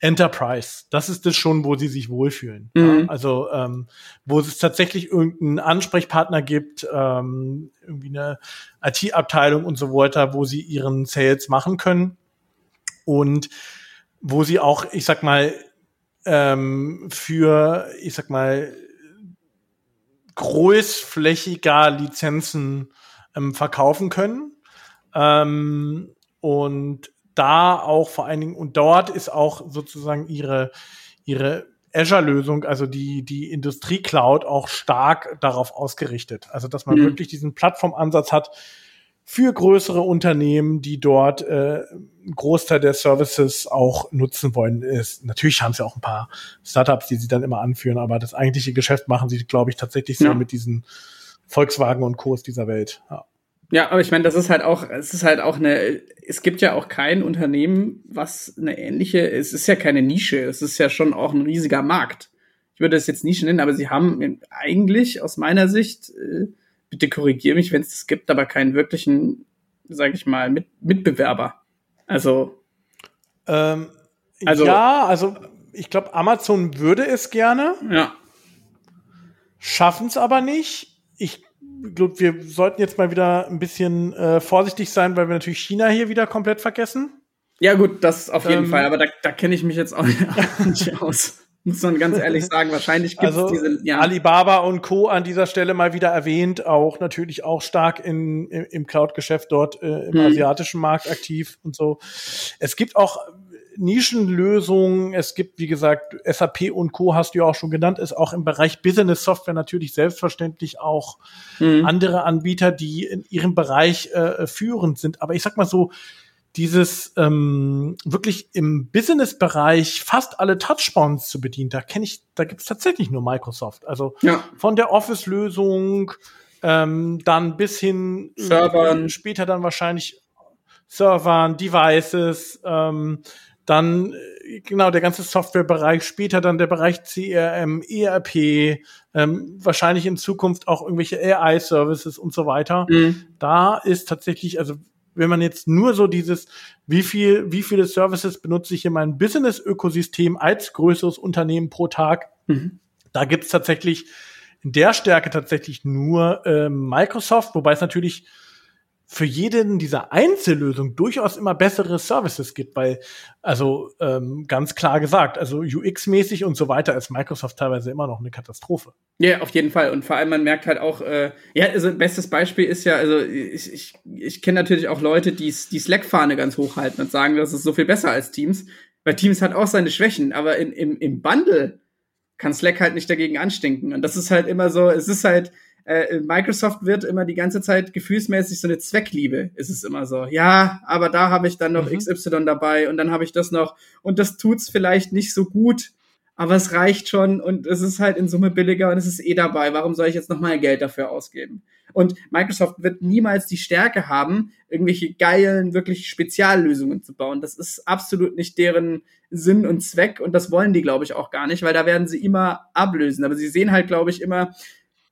Enterprise, das ist das schon, wo sie sich wohlfühlen. Mhm. Ja? Also ähm, wo es tatsächlich irgendeinen Ansprechpartner gibt, ähm, irgendwie eine IT-Abteilung und so weiter, wo sie ihren Sales machen können und wo sie auch, ich sag mal, ähm, für, ich sag mal, großflächiger Lizenzen ähm, verkaufen können. Ähm, und da auch vor allen Dingen, und dort ist auch sozusagen ihre, ihre Azure-Lösung, also die, die Industrie-Cloud auch stark darauf ausgerichtet. Also, dass man mhm. wirklich diesen Plattformansatz hat für größere Unternehmen, die dort äh, einen Großteil der Services auch nutzen wollen. Ist, natürlich haben sie auch ein paar Startups, die sie dann immer anführen, aber das eigentliche Geschäft machen sie, glaube ich, tatsächlich so ja. mit diesen Volkswagen und Co. dieser Welt. Ja. Ja, aber ich meine, das ist halt auch, es ist halt auch eine, es gibt ja auch kein Unternehmen, was eine ähnliche, es ist ja keine Nische, es ist ja schon auch ein riesiger Markt. Ich würde es jetzt Nische nennen, aber sie haben eigentlich aus meiner Sicht, äh, bitte korrigiere mich, wenn es das gibt, aber keinen wirklichen, sage ich mal, Mit Mitbewerber. Also, ähm, also ja, also ich glaube, Amazon würde es gerne. Ja. Schaffen es aber nicht. Ich glaube, wir sollten jetzt mal wieder ein bisschen äh, vorsichtig sein, weil wir natürlich China hier wieder komplett vergessen. Ja, gut, das auf jeden ähm, Fall, aber da, da kenne ich mich jetzt auch nicht aus. Muss man ganz ehrlich sagen, wahrscheinlich gibt es also, diese. Ja. Alibaba und Co. an dieser Stelle mal wieder erwähnt, auch natürlich auch stark in, im, im Cloud-Geschäft dort äh, im hm. asiatischen Markt aktiv und so. Es gibt auch Nischenlösungen. Es gibt, wie gesagt, SAP und Co. hast du ja auch schon genannt, ist auch im Bereich Business Software natürlich selbstverständlich auch mhm. andere Anbieter, die in ihrem Bereich äh, führend sind. Aber ich sag mal so, dieses ähm, wirklich im Business-Bereich fast alle Touchpoints zu bedienen, da kenne ich, da gibt's tatsächlich nur Microsoft. Also ja. von der Office-Lösung ähm, dann bis hin Servern. später dann wahrscheinlich Servern, Devices, ähm, dann äh, genau der ganze Softwarebereich, später dann der Bereich CRM, ERP, ähm, wahrscheinlich in Zukunft auch irgendwelche AI-Services und so weiter. Mhm. Da ist tatsächlich, also wenn man jetzt nur so dieses, wie viel, wie viele Services benutze ich in meinem Business-Ökosystem als größeres Unternehmen pro Tag, mhm. da gibt's tatsächlich in der Stärke tatsächlich nur äh, Microsoft, wobei es natürlich für jeden dieser Einzellösung durchaus immer bessere Services gibt, weil, also ähm, ganz klar gesagt, also UX-mäßig und so weiter ist Microsoft teilweise immer noch eine Katastrophe. Ja, auf jeden Fall. Und vor allem, man merkt halt auch, äh, ja, also bestes Beispiel ist ja, also ich, ich, ich kenne natürlich auch Leute, die die Slack-Fahne ganz hochhalten und sagen, das ist so viel besser als Teams, weil Teams hat auch seine Schwächen, aber in, im, im Bundle kann Slack halt nicht dagegen anstinken. Und das ist halt immer so, es ist halt, äh, Microsoft wird immer die ganze Zeit gefühlsmäßig so eine Zweckliebe, ist es immer so. Ja, aber da habe ich dann noch mhm. XY dabei und dann habe ich das noch und das tut's vielleicht nicht so gut, aber es reicht schon und es ist halt in Summe billiger und es ist eh dabei. Warum soll ich jetzt nochmal Geld dafür ausgeben? Und Microsoft wird niemals die Stärke haben, irgendwelche geilen, wirklich Speziallösungen zu bauen. Das ist absolut nicht deren Sinn und Zweck und das wollen die, glaube ich, auch gar nicht, weil da werden sie immer ablösen. Aber sie sehen halt, glaube ich, immer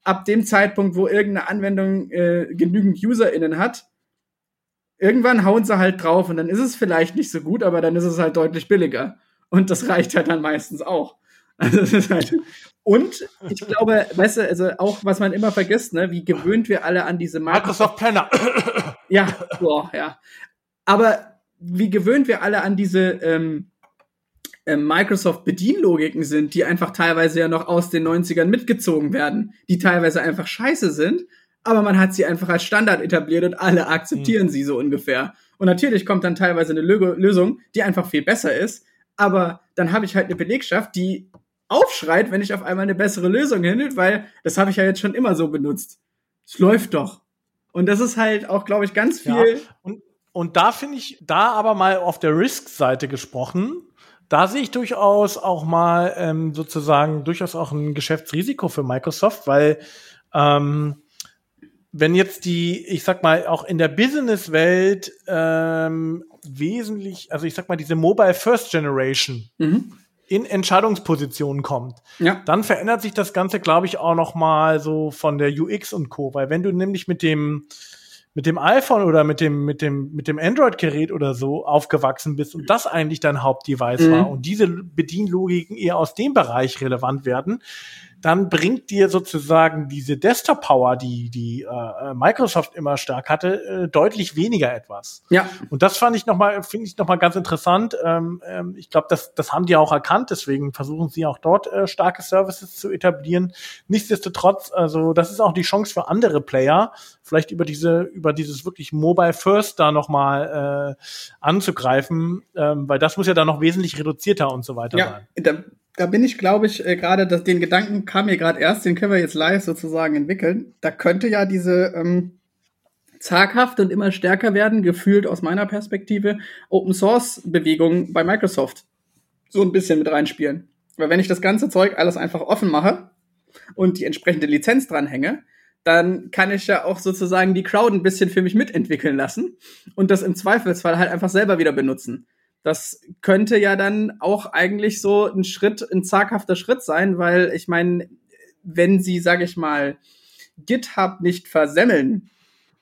ab dem Zeitpunkt, wo irgendeine Anwendung äh, genügend UserInnen hat, irgendwann hauen sie halt drauf und dann ist es vielleicht nicht so gut, aber dann ist es halt deutlich billiger. Und das reicht halt dann meistens auch. Also das ist halt. Und ich glaube, weißt du, also auch was man immer vergisst, ne, wie gewöhnt wir alle an diese Microsoft Planner. ja, boah, ja. Aber wie gewöhnt wir alle an diese ähm, äh, Microsoft-Bedienlogiken sind, die einfach teilweise ja noch aus den 90ern mitgezogen werden, die teilweise einfach scheiße sind, aber man hat sie einfach als Standard etabliert und alle akzeptieren mhm. sie so ungefähr. Und natürlich kommt dann teilweise eine Lösung, die einfach viel besser ist, aber dann habe ich halt eine Belegschaft, die aufschreit, wenn ich auf einmal eine bessere Lösung hinhält, weil das habe ich ja jetzt schon immer so benutzt. Es läuft doch. Und das ist halt auch, glaube ich, ganz viel. Ja, und, und da finde ich, da aber mal auf der Risk-Seite gesprochen, da sehe ich durchaus auch mal ähm, sozusagen durchaus auch ein Geschäftsrisiko für Microsoft, weil ähm, wenn jetzt die, ich sag mal, auch in der Business-Welt ähm, wesentlich, also ich sag mal, diese Mobile First Generation mhm. in Entscheidungspositionen kommt, ja. dann verändert sich das Ganze, glaube ich, auch noch mal so von der UX und Co. Weil wenn du nämlich mit dem mit dem iPhone oder mit dem, mit dem, mit dem Android-Gerät oder so aufgewachsen bist und das eigentlich dein Hauptdevice mhm. war und diese Bedienlogiken eher aus dem Bereich relevant werden, dann bringt dir sozusagen diese Desktop-Power, die, die äh, Microsoft immer stark hatte, äh, deutlich weniger etwas. Ja. Und das fand ich nochmal, finde ich nochmal ganz interessant. Ähm, ähm, ich glaube, das, das haben die auch erkannt, deswegen versuchen sie auch dort äh, starke Services zu etablieren. Nichtsdestotrotz, also das ist auch die Chance für andere Player, vielleicht über diese, über dieses wirklich Mobile First da nochmal äh, anzugreifen, ähm, weil das muss ja dann noch wesentlich reduzierter und so weiter ja, sein da bin ich, glaube ich, äh, gerade, den Gedanken kam mir gerade erst, den können wir jetzt live sozusagen entwickeln. Da könnte ja diese ähm, zaghaft und immer stärker werden, gefühlt aus meiner Perspektive, Open Source Bewegung bei Microsoft so ein bisschen mit reinspielen. Weil wenn ich das ganze Zeug alles einfach offen mache und die entsprechende Lizenz dranhänge, dann kann ich ja auch sozusagen die Crowd ein bisschen für mich mitentwickeln lassen und das im Zweifelsfall halt einfach selber wieder benutzen. Das könnte ja dann auch eigentlich so ein Schritt, ein zaghafter Schritt sein, weil ich meine, wenn sie, sage ich mal, GitHub nicht versemmeln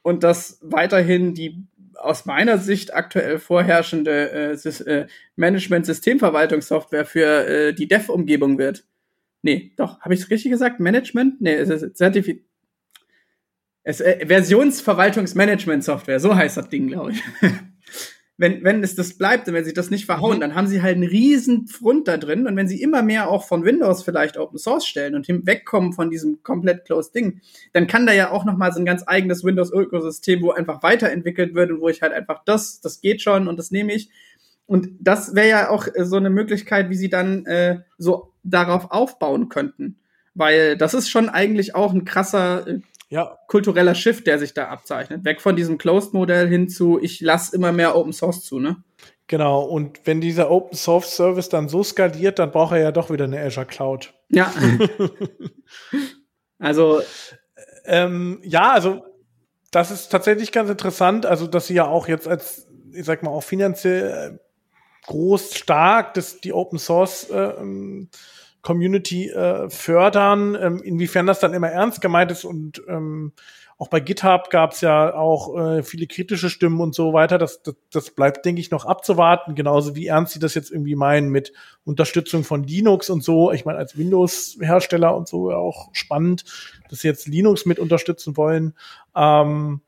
und das weiterhin die aus meiner Sicht aktuell vorherrschende äh, äh, Management-Systemverwaltungssoftware für äh, die Dev-Umgebung wird. Nee, doch, habe ich es richtig gesagt? Management? Nee, es ist Zertifiz es, äh, Versionsverwaltungsmanagement-Software, so heißt das Ding, glaube ich. wenn, wenn es das bleibt und wenn sie das nicht verhauen, mhm. dann haben sie halt einen riesen Front da drin. Und wenn sie immer mehr auch von Windows vielleicht Open Source stellen und wegkommen von diesem komplett closed Ding, dann kann da ja auch noch mal so ein ganz eigenes Windows-Ökosystem, wo einfach weiterentwickelt wird und wo ich halt einfach das, das geht schon und das nehme ich. Und das wäre ja auch so eine Möglichkeit, wie sie dann äh, so darauf aufbauen könnten. Weil das ist schon eigentlich auch ein krasser äh, ja. kultureller Shift, der sich da abzeichnet. Weg von diesem Closed-Modell hin zu, ich lasse immer mehr Open Source zu, ne? Genau, und wenn dieser Open Source Service dann so skaliert, dann braucht er ja doch wieder eine Azure Cloud. Ja. also. Ähm, ja, also das ist tatsächlich ganz interessant, also dass sie ja auch jetzt als, ich sag mal, auch finanziell groß, stark, dass die Open Source äh, Community äh, fördern, ähm, inwiefern das dann immer ernst gemeint ist und ähm, auch bei GitHub gab es ja auch äh, viele kritische Stimmen und so weiter. Das, das, das bleibt, denke ich, noch abzuwarten. Genauso wie ernst sie das jetzt irgendwie meinen mit Unterstützung von Linux und so. Ich meine, als Windows-Hersteller und so auch spannend, dass sie jetzt Linux mit unterstützen wollen. Ähm,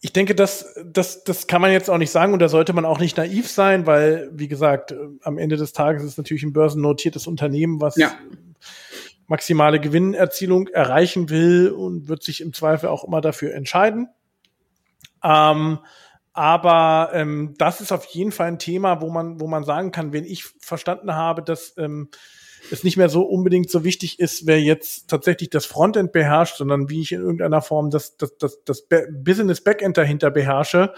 ich denke, das, das, das kann man jetzt auch nicht sagen und da sollte man auch nicht naiv sein, weil, wie gesagt, am Ende des Tages ist es natürlich ein börsennotiertes Unternehmen, was ja. maximale Gewinnerzielung erreichen will und wird sich im Zweifel auch immer dafür entscheiden. Ähm, aber ähm, das ist auf jeden Fall ein Thema, wo man, wo man sagen kann, wenn ich verstanden habe, dass ähm, es nicht mehr so unbedingt so wichtig ist, wer jetzt tatsächlich das Frontend beherrscht, sondern wie ich in irgendeiner Form das, das, das, das Business Backend dahinter beherrsche,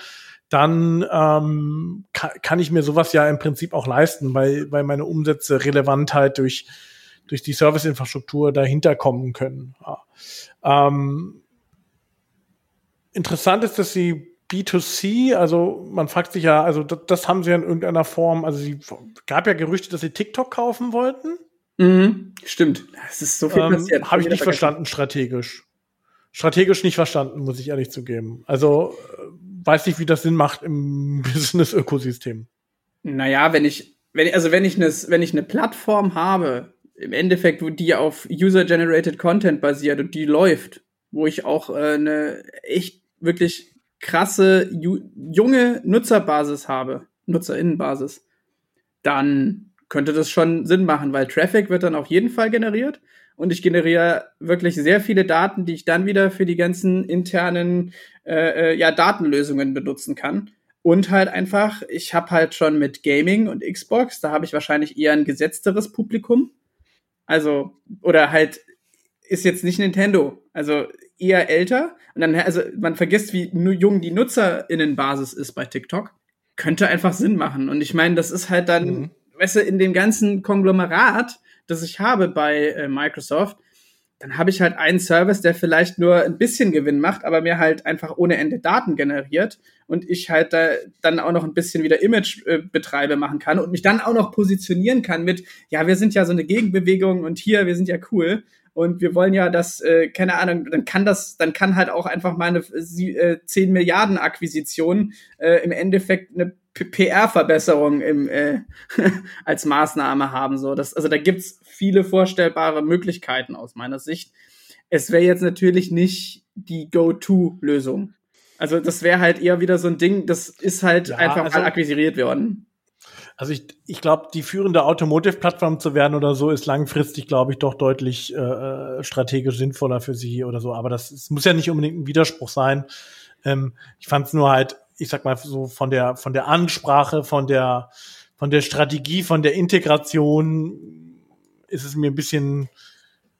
dann ähm, kann, kann ich mir sowas ja im Prinzip auch leisten, weil, weil meine Umsätze relevant halt durch, durch die Serviceinfrastruktur dahinter kommen können. Ja. Ähm, interessant ist, dass sie B2C, also man fragt sich ja, also das, das haben sie ja in irgendeiner Form, also sie gab ja Gerüchte, dass sie TikTok kaufen wollten. Mhm, stimmt. Es ist so viel ähm, passiert. Habe ich nicht verstanden strategisch. Strategisch nicht verstanden, muss ich ehrlich zugeben. Also äh, weiß nicht, wie das Sinn macht im Business-Ökosystem. Naja, wenn ich, wenn, also wenn ich eine, wenn ich eine Plattform habe, im Endeffekt, wo die auf User-Generated Content basiert und die läuft, wo ich auch äh, eine echt wirklich krasse junge Nutzerbasis habe, Nutzerinnenbasis, dann könnte das schon Sinn machen, weil Traffic wird dann auf jeden Fall generiert und ich generiere wirklich sehr viele Daten, die ich dann wieder für die ganzen internen äh, äh ja, Datenlösungen benutzen kann. Und halt einfach, ich habe halt schon mit Gaming und Xbox, da habe ich wahrscheinlich eher ein gesetzteres Publikum. Also, oder halt, ist jetzt nicht Nintendo, also eher älter. Und dann, also man vergisst, wie jung die NutzerInnenbasis ist bei TikTok. Könnte einfach Sinn machen. Und ich meine, das ist halt dann, mhm. Weißt du, in dem ganzen Konglomerat, das ich habe bei äh, Microsoft, dann habe ich halt einen Service, der vielleicht nur ein bisschen Gewinn macht, aber mir halt einfach ohne Ende Daten generiert und ich halt da dann auch noch ein bisschen wieder Image-Betreibe äh, machen kann und mich dann auch noch positionieren kann mit, ja, wir sind ja so eine Gegenbewegung und hier, wir sind ja cool und wir wollen ja, dass, äh, keine Ahnung, dann kann das, dann kann halt auch einfach mal eine äh, 10 Milliarden Akquisition äh, im Endeffekt eine PR-Verbesserung im, äh, als Maßnahme haben. So, das, also da gibt's viele vorstellbare Möglichkeiten aus meiner Sicht. Es wäre jetzt natürlich nicht die Go-To-Lösung. Also das wäre halt eher wieder so ein Ding, das ist halt ja, einfach also, mal akquiriert worden. Also ich, ich glaube, die führende Automotive-Plattform zu werden oder so ist langfristig, glaube ich, doch deutlich äh, äh, strategisch sinnvoller für sie oder so. Aber das, das muss ja nicht unbedingt ein Widerspruch sein. Ähm, ich fand es nur halt ich sag mal so von der von der Ansprache, von der von der Strategie, von der Integration ist es mir ein bisschen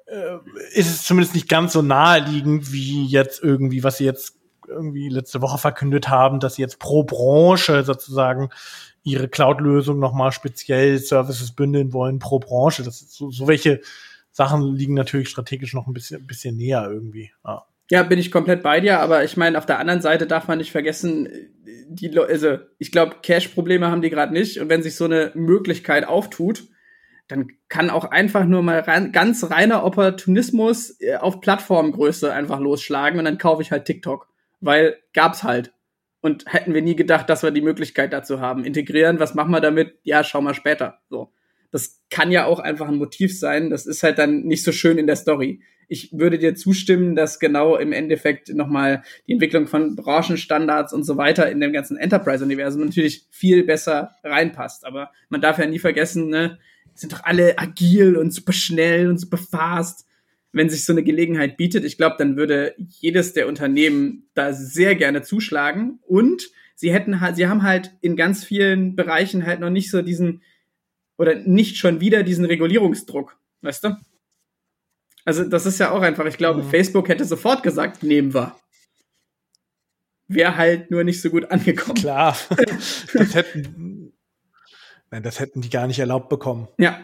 äh, ist es zumindest nicht ganz so naheliegend wie jetzt irgendwie, was sie jetzt irgendwie letzte Woche verkündet haben, dass sie jetzt pro Branche sozusagen ihre Cloud-Lösung nochmal speziell Services bündeln wollen pro Branche. Das ist so, so welche Sachen liegen natürlich strategisch noch ein bisschen, bisschen näher irgendwie. Ja. Ja, bin ich komplett bei dir, aber ich meine, auf der anderen Seite darf man nicht vergessen, die Le also ich glaube, Cash-Probleme haben die gerade nicht und wenn sich so eine Möglichkeit auftut, dann kann auch einfach nur mal rein, ganz reiner Opportunismus äh, auf Plattformgröße einfach losschlagen und dann kaufe ich halt TikTok, weil gab's halt. Und hätten wir nie gedacht, dass wir die Möglichkeit dazu haben. Integrieren, was machen wir damit? Ja, schau mal später. So. Das kann ja auch einfach ein Motiv sein. Das ist halt dann nicht so schön in der Story ich würde dir zustimmen, dass genau im Endeffekt nochmal die Entwicklung von Branchenstandards und so weiter in dem ganzen Enterprise-Universum natürlich viel besser reinpasst. Aber man darf ja nie vergessen, ne, sind doch alle agil und super schnell und super fast. Wenn sich so eine Gelegenheit bietet, ich glaube, dann würde jedes der Unternehmen da sehr gerne zuschlagen und sie hätten halt, sie haben halt in ganz vielen Bereichen halt noch nicht so diesen oder nicht schon wieder diesen Regulierungsdruck, weißt du? Also das ist ja auch einfach, ich glaube, mhm. Facebook hätte sofort gesagt, nehmen wir. Wäre halt nur nicht so gut angekommen. Klar, das hätten, nein, das hätten die gar nicht erlaubt bekommen. Ja.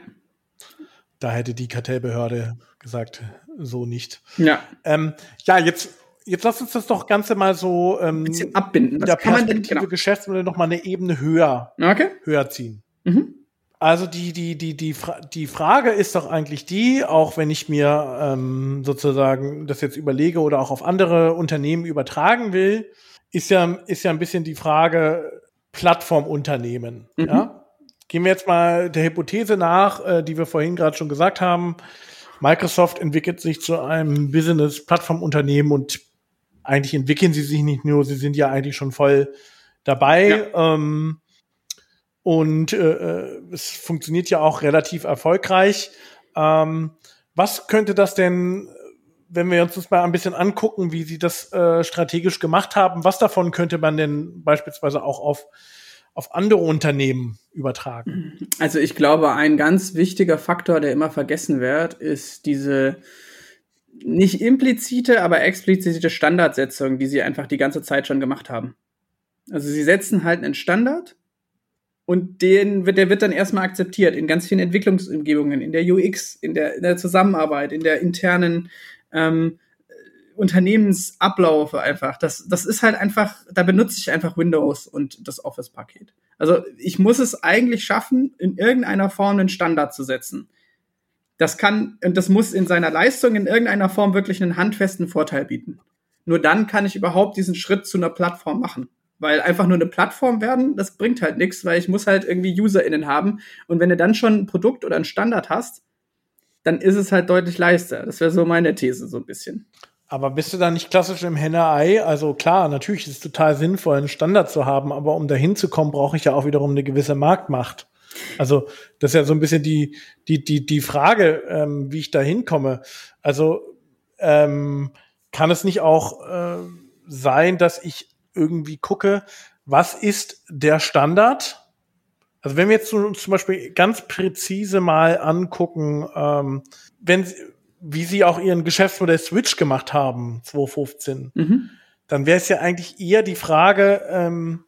Da hätte die Kartellbehörde gesagt, so nicht. Ja. Ähm, ja, jetzt Jetzt lass uns das doch Ganze mal so ähm, bisschen abbinden. Was der Perspektive genau. Geschäftsmodell noch mal eine Ebene höher, okay. höher ziehen. Mhm. Also die, die, die, die, die Frage ist doch eigentlich die, auch wenn ich mir ähm, sozusagen das jetzt überlege oder auch auf andere Unternehmen übertragen will, ist ja, ist ja ein bisschen die Frage Plattformunternehmen. Mhm. Ja? Gehen wir jetzt mal der Hypothese nach, äh, die wir vorhin gerade schon gesagt haben. Microsoft entwickelt sich zu einem Business-Plattformunternehmen und eigentlich entwickeln sie sich nicht nur, sie sind ja eigentlich schon voll dabei. Ja. Ähm, und äh, äh, es funktioniert ja auch relativ erfolgreich. Ähm, was könnte das denn, wenn wir uns das mal ein bisschen angucken, wie sie das äh, strategisch gemacht haben, was davon könnte man denn beispielsweise auch auf, auf andere Unternehmen übertragen? Also ich glaube, ein ganz wichtiger Faktor, der immer vergessen wird, ist diese nicht implizite, aber explizite Standardsetzung, die sie einfach die ganze Zeit schon gemacht haben. Also sie setzen halt einen Standard und den wird, der wird dann erstmal akzeptiert in ganz vielen Entwicklungsumgebungen, in der UX, in der, in der Zusammenarbeit, in der internen ähm, Unternehmensabläufe einfach. Das, das ist halt einfach, da benutze ich einfach Windows und das Office-Paket. Also ich muss es eigentlich schaffen, in irgendeiner Form einen Standard zu setzen. Das kann, und das muss in seiner Leistung in irgendeiner Form wirklich einen handfesten Vorteil bieten. Nur dann kann ich überhaupt diesen Schritt zu einer Plattform machen. Weil einfach nur eine Plattform werden, das bringt halt nichts, weil ich muss halt irgendwie UserInnen haben. Und wenn du dann schon ein Produkt oder ein Standard hast, dann ist es halt deutlich leichter. Das wäre so meine These so ein bisschen. Aber bist du da nicht klassisch im Henne-Ei? Also klar, natürlich ist es total sinnvoll, einen Standard zu haben, aber um dahin zu kommen, brauche ich ja auch wiederum eine gewisse Marktmacht. Also das ist ja so ein bisschen die, die, die, die Frage, ähm, wie ich da hinkomme. Also ähm, kann es nicht auch äh, sein, dass ich irgendwie gucke, was ist der Standard? Also wenn wir jetzt zum Beispiel ganz präzise mal angucken, ähm, wenn wie sie auch ihren Geschäftsmodell Switch gemacht haben, 2015, mhm. dann wäre es ja eigentlich eher die Frage, ähm,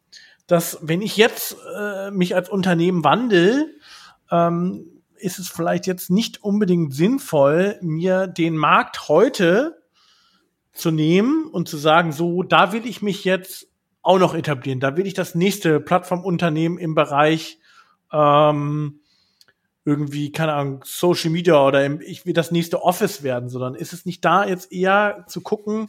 dass wenn ich jetzt äh, mich als Unternehmen wandel, ähm, ist es vielleicht jetzt nicht unbedingt sinnvoll, mir den Markt heute zu nehmen und zu sagen, so, da will ich mich jetzt auch noch etablieren. Da will ich das nächste Plattformunternehmen im Bereich ähm, irgendwie, keine Ahnung, Social Media oder im, ich will das nächste Office werden, sondern ist es nicht da jetzt eher zu gucken,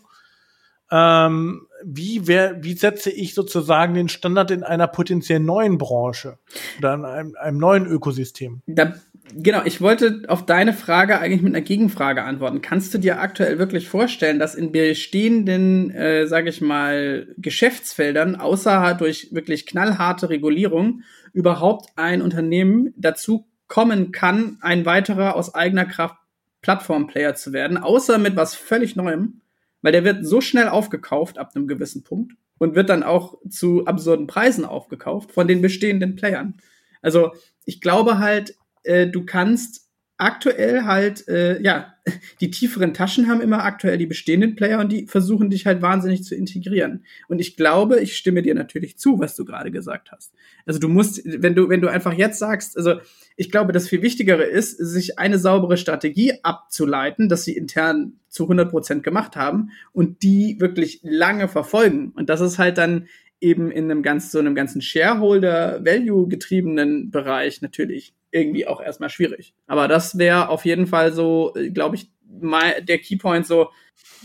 ähm, wie, wer, wie setze ich sozusagen den Standard in einer potenziell neuen Branche oder in einem, einem neuen Ökosystem? Da, genau, ich wollte auf deine Frage eigentlich mit einer Gegenfrage antworten. Kannst du dir aktuell wirklich vorstellen, dass in bestehenden, äh, sage ich mal, Geschäftsfeldern, außer durch wirklich knallharte Regulierung, überhaupt ein Unternehmen dazu kommen kann, ein weiterer aus eigener Kraft Plattform-Player zu werden, außer mit was völlig Neuem? weil der wird so schnell aufgekauft ab einem gewissen Punkt und wird dann auch zu absurden Preisen aufgekauft von den bestehenden Playern. Also ich glaube halt, äh, du kannst aktuell halt, äh, ja, die tieferen Taschen haben immer aktuell die bestehenden Player und die versuchen dich halt wahnsinnig zu integrieren. Und ich glaube, ich stimme dir natürlich zu, was du gerade gesagt hast. Also du musst, wenn du, wenn du einfach jetzt sagst, also ich glaube, das viel Wichtigere ist, sich eine saubere Strategie abzuleiten, dass sie intern zu 100 Prozent gemacht haben und die wirklich lange verfolgen. Und das ist halt dann eben in einem ganz, so einem ganzen Shareholder-Value-getriebenen Bereich natürlich irgendwie auch erstmal schwierig. Aber das wäre auf jeden Fall so, glaube ich, mal der Keypoint so,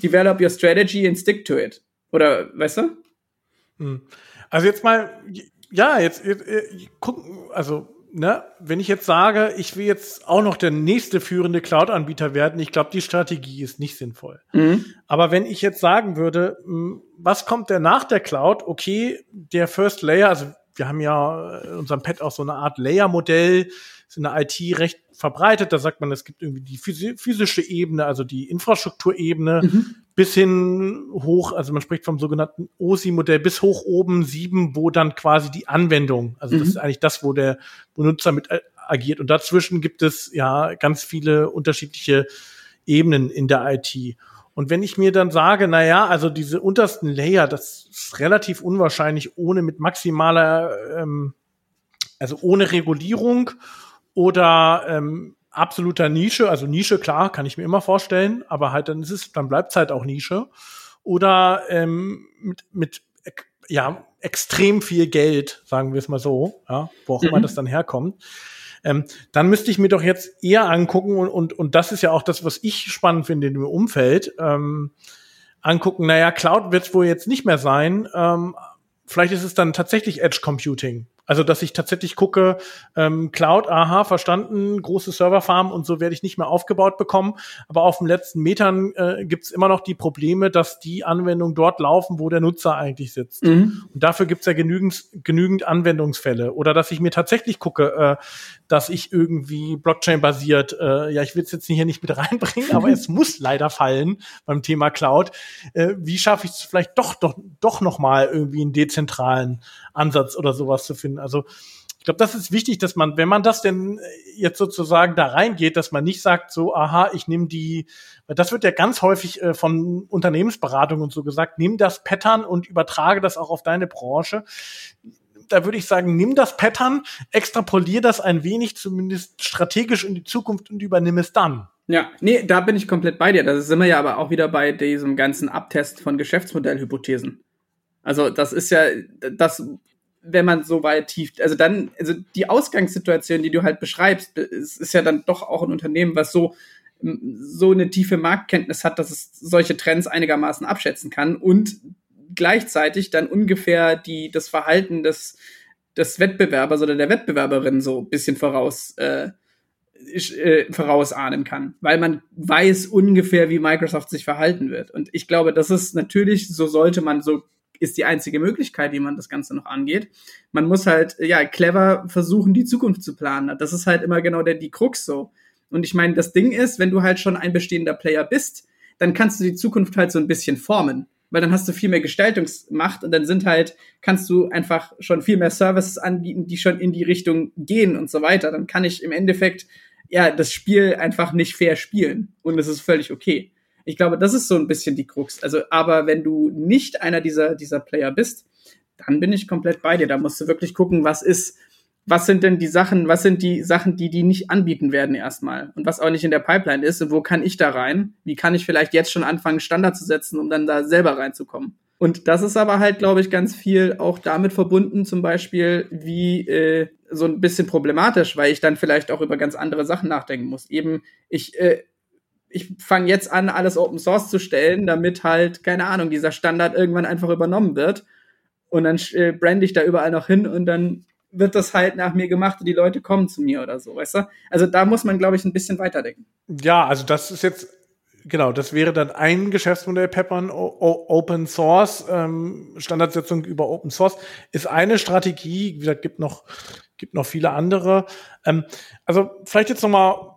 develop your strategy and stick to it. Oder, weißt du? Hm. Also jetzt mal, ja, jetzt, jetzt, jetzt gucken, also ne, wenn ich jetzt sage, ich will jetzt auch noch der nächste führende Cloud-Anbieter werden, ich glaube, die Strategie ist nicht sinnvoll. Mhm. Aber wenn ich jetzt sagen würde, hm, was kommt denn nach der Cloud? Okay, der First Layer, also wir haben ja in unserem Pad auch so eine Art Layer-Modell, ist in der IT recht verbreitet. Da sagt man, es gibt irgendwie die physische Ebene, also die Infrastrukturebene, mhm. bis hin hoch, also man spricht vom sogenannten OSI-Modell, bis hoch oben sieben, wo dann quasi die Anwendung, also mhm. das ist eigentlich das, wo der Benutzer mit agiert. Und dazwischen gibt es ja ganz viele unterschiedliche Ebenen in der IT. Und wenn ich mir dann sage, na ja, also diese untersten Layer, das ist relativ unwahrscheinlich ohne mit maximaler, ähm, also ohne Regulierung oder ähm, absoluter Nische, also Nische, klar, kann ich mir immer vorstellen, aber halt dann ist es, dann bleibt es halt auch Nische. Oder ähm, mit, mit ja, extrem viel Geld, sagen wir es mal so, ja, wo auch mhm. immer das dann herkommt. Ähm, dann müsste ich mir doch jetzt eher angucken, und, und, und das ist ja auch das, was ich spannend finde in dem Umfeld, ähm, angucken, naja, Cloud wird es wohl jetzt nicht mehr sein. Ähm, vielleicht ist es dann tatsächlich Edge Computing. Also, dass ich tatsächlich gucke, ähm, Cloud, aha, verstanden, große Serverfarm und so werde ich nicht mehr aufgebaut bekommen. Aber auf den letzten Metern äh, gibt es immer noch die Probleme, dass die Anwendungen dort laufen, wo der Nutzer eigentlich sitzt. Mhm. Und dafür gibt es ja genügend, genügend Anwendungsfälle. Oder dass ich mir tatsächlich gucke, äh, dass ich irgendwie Blockchain-basiert, äh, ja, ich will es jetzt hier nicht mit reinbringen, aber es muss leider fallen beim Thema Cloud. Äh, wie schaffe ich es vielleicht doch, doch, doch noch mal irgendwie einen dezentralen Ansatz oder sowas zu finden? Also Ich glaube, das ist wichtig, dass man, wenn man das denn jetzt sozusagen da reingeht, dass man nicht sagt, so, aha, ich nehme die, weil das wird ja ganz häufig äh, von Unternehmensberatung und so gesagt, nimm das Pattern und übertrage das auch auf deine Branche da würde ich sagen, nimm das Pattern, extrapolier das ein wenig, zumindest strategisch in die Zukunft und übernimm es dann. Ja, nee, da bin ich komplett bei dir. Da sind wir ja aber auch wieder bei diesem ganzen Abtest von Geschäftsmodellhypothesen. Also das ist ja das, wenn man so weit tief, also dann, also die Ausgangssituation, die du halt beschreibst, ist, ist ja dann doch auch ein Unternehmen, was so so eine tiefe Marktkenntnis hat, dass es solche Trends einigermaßen abschätzen kann und gleichzeitig dann ungefähr die das Verhalten des des Wettbewerbers oder der Wettbewerberin so ein bisschen voraus äh, äh, vorausahnen kann, weil man weiß ungefähr, wie Microsoft sich verhalten wird. Und ich glaube, das ist natürlich, so sollte man, so ist die einzige Möglichkeit, wie man das Ganze noch angeht. Man muss halt, ja, clever versuchen, die Zukunft zu planen. Das ist halt immer genau der, die Krux so. Und ich meine, das Ding ist, wenn du halt schon ein bestehender Player bist, dann kannst du die Zukunft halt so ein bisschen formen weil dann hast du viel mehr Gestaltungsmacht und dann sind halt, kannst du einfach schon viel mehr Services anbieten, die schon in die Richtung gehen und so weiter. Dann kann ich im Endeffekt ja das Spiel einfach nicht fair spielen und es ist völlig okay. Ich glaube, das ist so ein bisschen die Krux. Also, aber wenn du nicht einer dieser, dieser Player bist, dann bin ich komplett bei dir. Da musst du wirklich gucken, was ist, was sind denn die Sachen, was sind die Sachen, die die nicht anbieten werden erstmal und was auch nicht in der Pipeline ist und wo kann ich da rein? Wie kann ich vielleicht jetzt schon anfangen, Standard zu setzen, um dann da selber reinzukommen? Und das ist aber halt, glaube ich, ganz viel auch damit verbunden, zum Beispiel, wie äh, so ein bisschen problematisch, weil ich dann vielleicht auch über ganz andere Sachen nachdenken muss. Eben, ich, äh, ich fange jetzt an, alles Open Source zu stellen, damit halt, keine Ahnung, dieser Standard irgendwann einfach übernommen wird. Und dann äh, brande ich da überall noch hin und dann wird das halt nach mir gemacht und die Leute kommen zu mir oder so, weißt du? Also da muss man, glaube ich, ein bisschen weiterdenken. Ja, also das ist jetzt, genau, das wäre dann ein Geschäftsmodell Peppern, Open Source, ähm, Standardsetzung über Open Source, ist eine Strategie, wie gesagt, gibt noch, gibt noch viele andere. Ähm, also vielleicht jetzt nochmal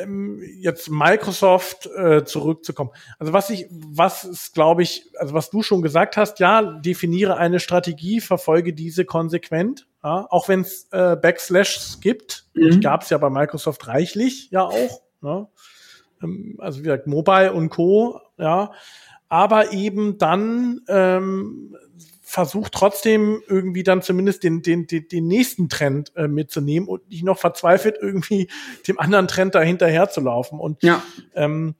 ähm, jetzt Microsoft äh, zurückzukommen. Also was ich, was ist, glaube ich, also was du schon gesagt hast, ja, definiere eine Strategie, verfolge diese konsequent, ja, auch wenn es äh, Backslashs gibt. Mhm. Gab es ja bei Microsoft reichlich, ja auch. Ne? Ähm, also wie gesagt, Mobile und Co. Ja, aber eben dann ähm, versucht trotzdem irgendwie dann zumindest den, den, den, den nächsten Trend äh, mitzunehmen und nicht noch verzweifelt irgendwie dem anderen Trend dahinterher zu laufen. Und ja. ähm,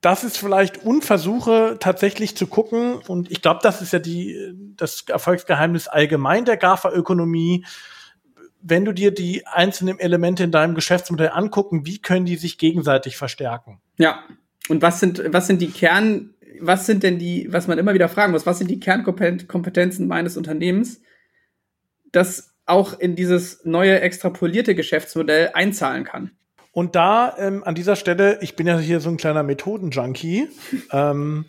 das ist vielleicht Unversuche tatsächlich zu gucken. Und ich glaube, das ist ja die, das Erfolgsgeheimnis allgemein der GAFA-Ökonomie. Wenn du dir die einzelnen Elemente in deinem Geschäftsmodell angucken, wie können die sich gegenseitig verstärken? Ja. Und was sind, was sind die Kern, was sind denn die, was man immer wieder fragen muss, was sind die Kernkompetenzen meines Unternehmens, das auch in dieses neue extrapolierte Geschäftsmodell einzahlen kann? Und da ähm, an dieser Stelle, ich bin ja hier so ein kleiner Methodenjunkie, ähm,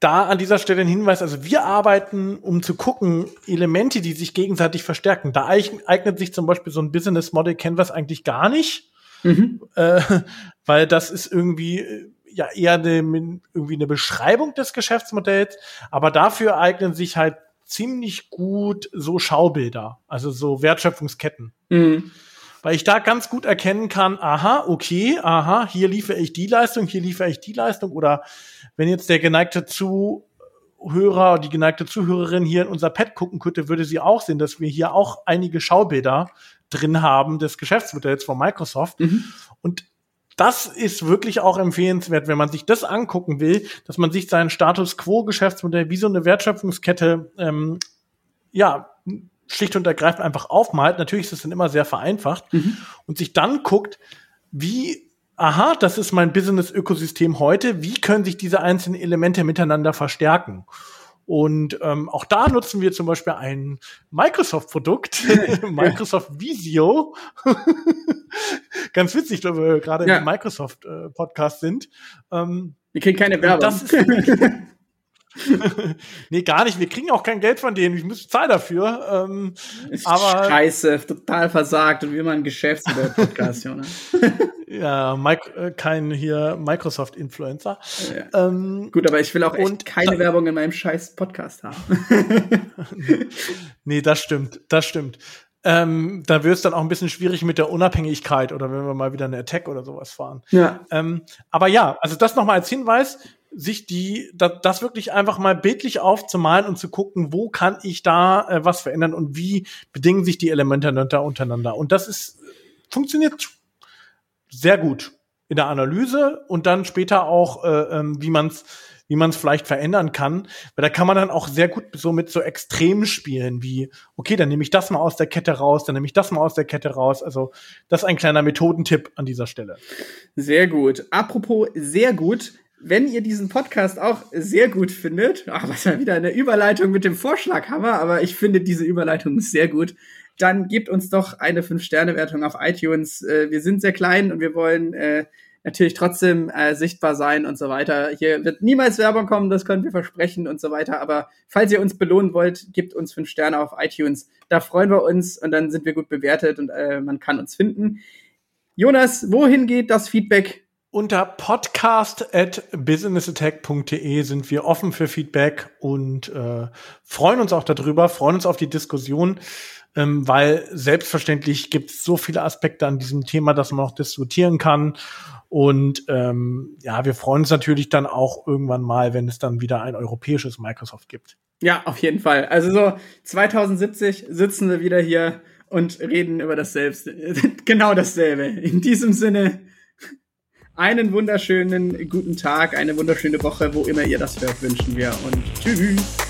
da an dieser Stelle ein Hinweis, also wir arbeiten, um zu gucken, Elemente, die sich gegenseitig verstärken. Da eignet sich zum Beispiel so ein Business Model Canvas eigentlich gar nicht, mhm. äh, weil das ist irgendwie äh, ja eher eine, irgendwie eine Beschreibung des Geschäftsmodells, aber dafür eignen sich halt ziemlich gut so Schaubilder, also so Wertschöpfungsketten. Mhm. Weil ich da ganz gut erkennen kann, aha, okay, aha, hier liefere ich die Leistung, hier liefere ich die Leistung. Oder wenn jetzt der geneigte Zuhörer, die geneigte Zuhörerin hier in unser Pad gucken könnte, würde sie auch sehen, dass wir hier auch einige Schaubilder drin haben des Geschäftsmodells von Microsoft. Mhm. Und das ist wirklich auch empfehlenswert, wenn man sich das angucken will, dass man sich sein Status Quo-Geschäftsmodell wie so eine Wertschöpfungskette ähm, ja schlicht und ergreifend einfach aufmalt. Natürlich ist es dann immer sehr vereinfacht mhm. und sich dann guckt, wie aha, das ist mein Business-Ökosystem heute. Wie können sich diese einzelnen Elemente miteinander verstärken? Und ähm, auch da nutzen wir zum Beispiel ein Microsoft-Produkt, Microsoft Visio. Ganz witzig, dass wir gerade ja. im Microsoft-Podcast sind. Ähm, wir kriegen keine Werbung. Das ist nee, gar nicht. Wir kriegen auch kein Geld von denen. Ich muss zahlen dafür. Ähm, aber scheiße, total versagt und wie man ein Geschäftsmodell-Podcast, Jonas. ja, Mike, äh, kein hier Microsoft-Influencer. Ja. Ähm, Gut, aber ich will auch echt keine da, Werbung in meinem scheiß Podcast haben. nee, das stimmt, das stimmt. Ähm, da wird es dann auch ein bisschen schwierig mit der Unabhängigkeit oder wenn wir mal wieder eine Attack oder sowas fahren. Ja. Ähm, aber ja, also das nochmal als Hinweis, sich die, da, das wirklich einfach mal bildlich aufzumalen und zu gucken, wo kann ich da äh, was verändern und wie bedingen sich die Elemente untereinander. Und das ist, funktioniert sehr gut in der Analyse und dann später auch, äh, ähm, wie man es wie man es vielleicht verändern kann. Weil da kann man dann auch sehr gut so mit so Extremen spielen, wie, okay, dann nehme ich das mal aus der Kette raus, dann nehme ich das mal aus der Kette raus. Also das ist ein kleiner Methodentipp an dieser Stelle. Sehr gut. Apropos sehr gut, wenn ihr diesen Podcast auch sehr gut findet, ach, was ja wieder eine Überleitung mit dem Vorschlaghammer, aber ich finde diese Überleitung sehr gut, dann gebt uns doch eine 5-Sterne-Wertung auf iTunes. Äh, wir sind sehr klein und wir wollen äh, natürlich trotzdem äh, sichtbar sein und so weiter. Hier wird niemals Werbung kommen, das können wir versprechen und so weiter. Aber falls ihr uns belohnen wollt, gebt uns 5 Sterne auf iTunes. Da freuen wir uns und dann sind wir gut bewertet und äh, man kann uns finden. Jonas, wohin geht das Feedback unter podcast at businessattack.de sind wir offen für Feedback und äh, freuen uns auch darüber, freuen uns auf die Diskussion, ähm, weil selbstverständlich gibt es so viele Aspekte an diesem Thema, dass man auch diskutieren kann. Und ähm, ja, wir freuen uns natürlich dann auch irgendwann mal, wenn es dann wieder ein europäisches Microsoft gibt. Ja, auf jeden Fall. Also so 2070 sitzen wir wieder hier und reden über dasselbe. genau dasselbe. In diesem Sinne einen wunderschönen guten Tag, eine wunderschöne Woche, wo immer ihr das hört, wünschen wir und tschüss.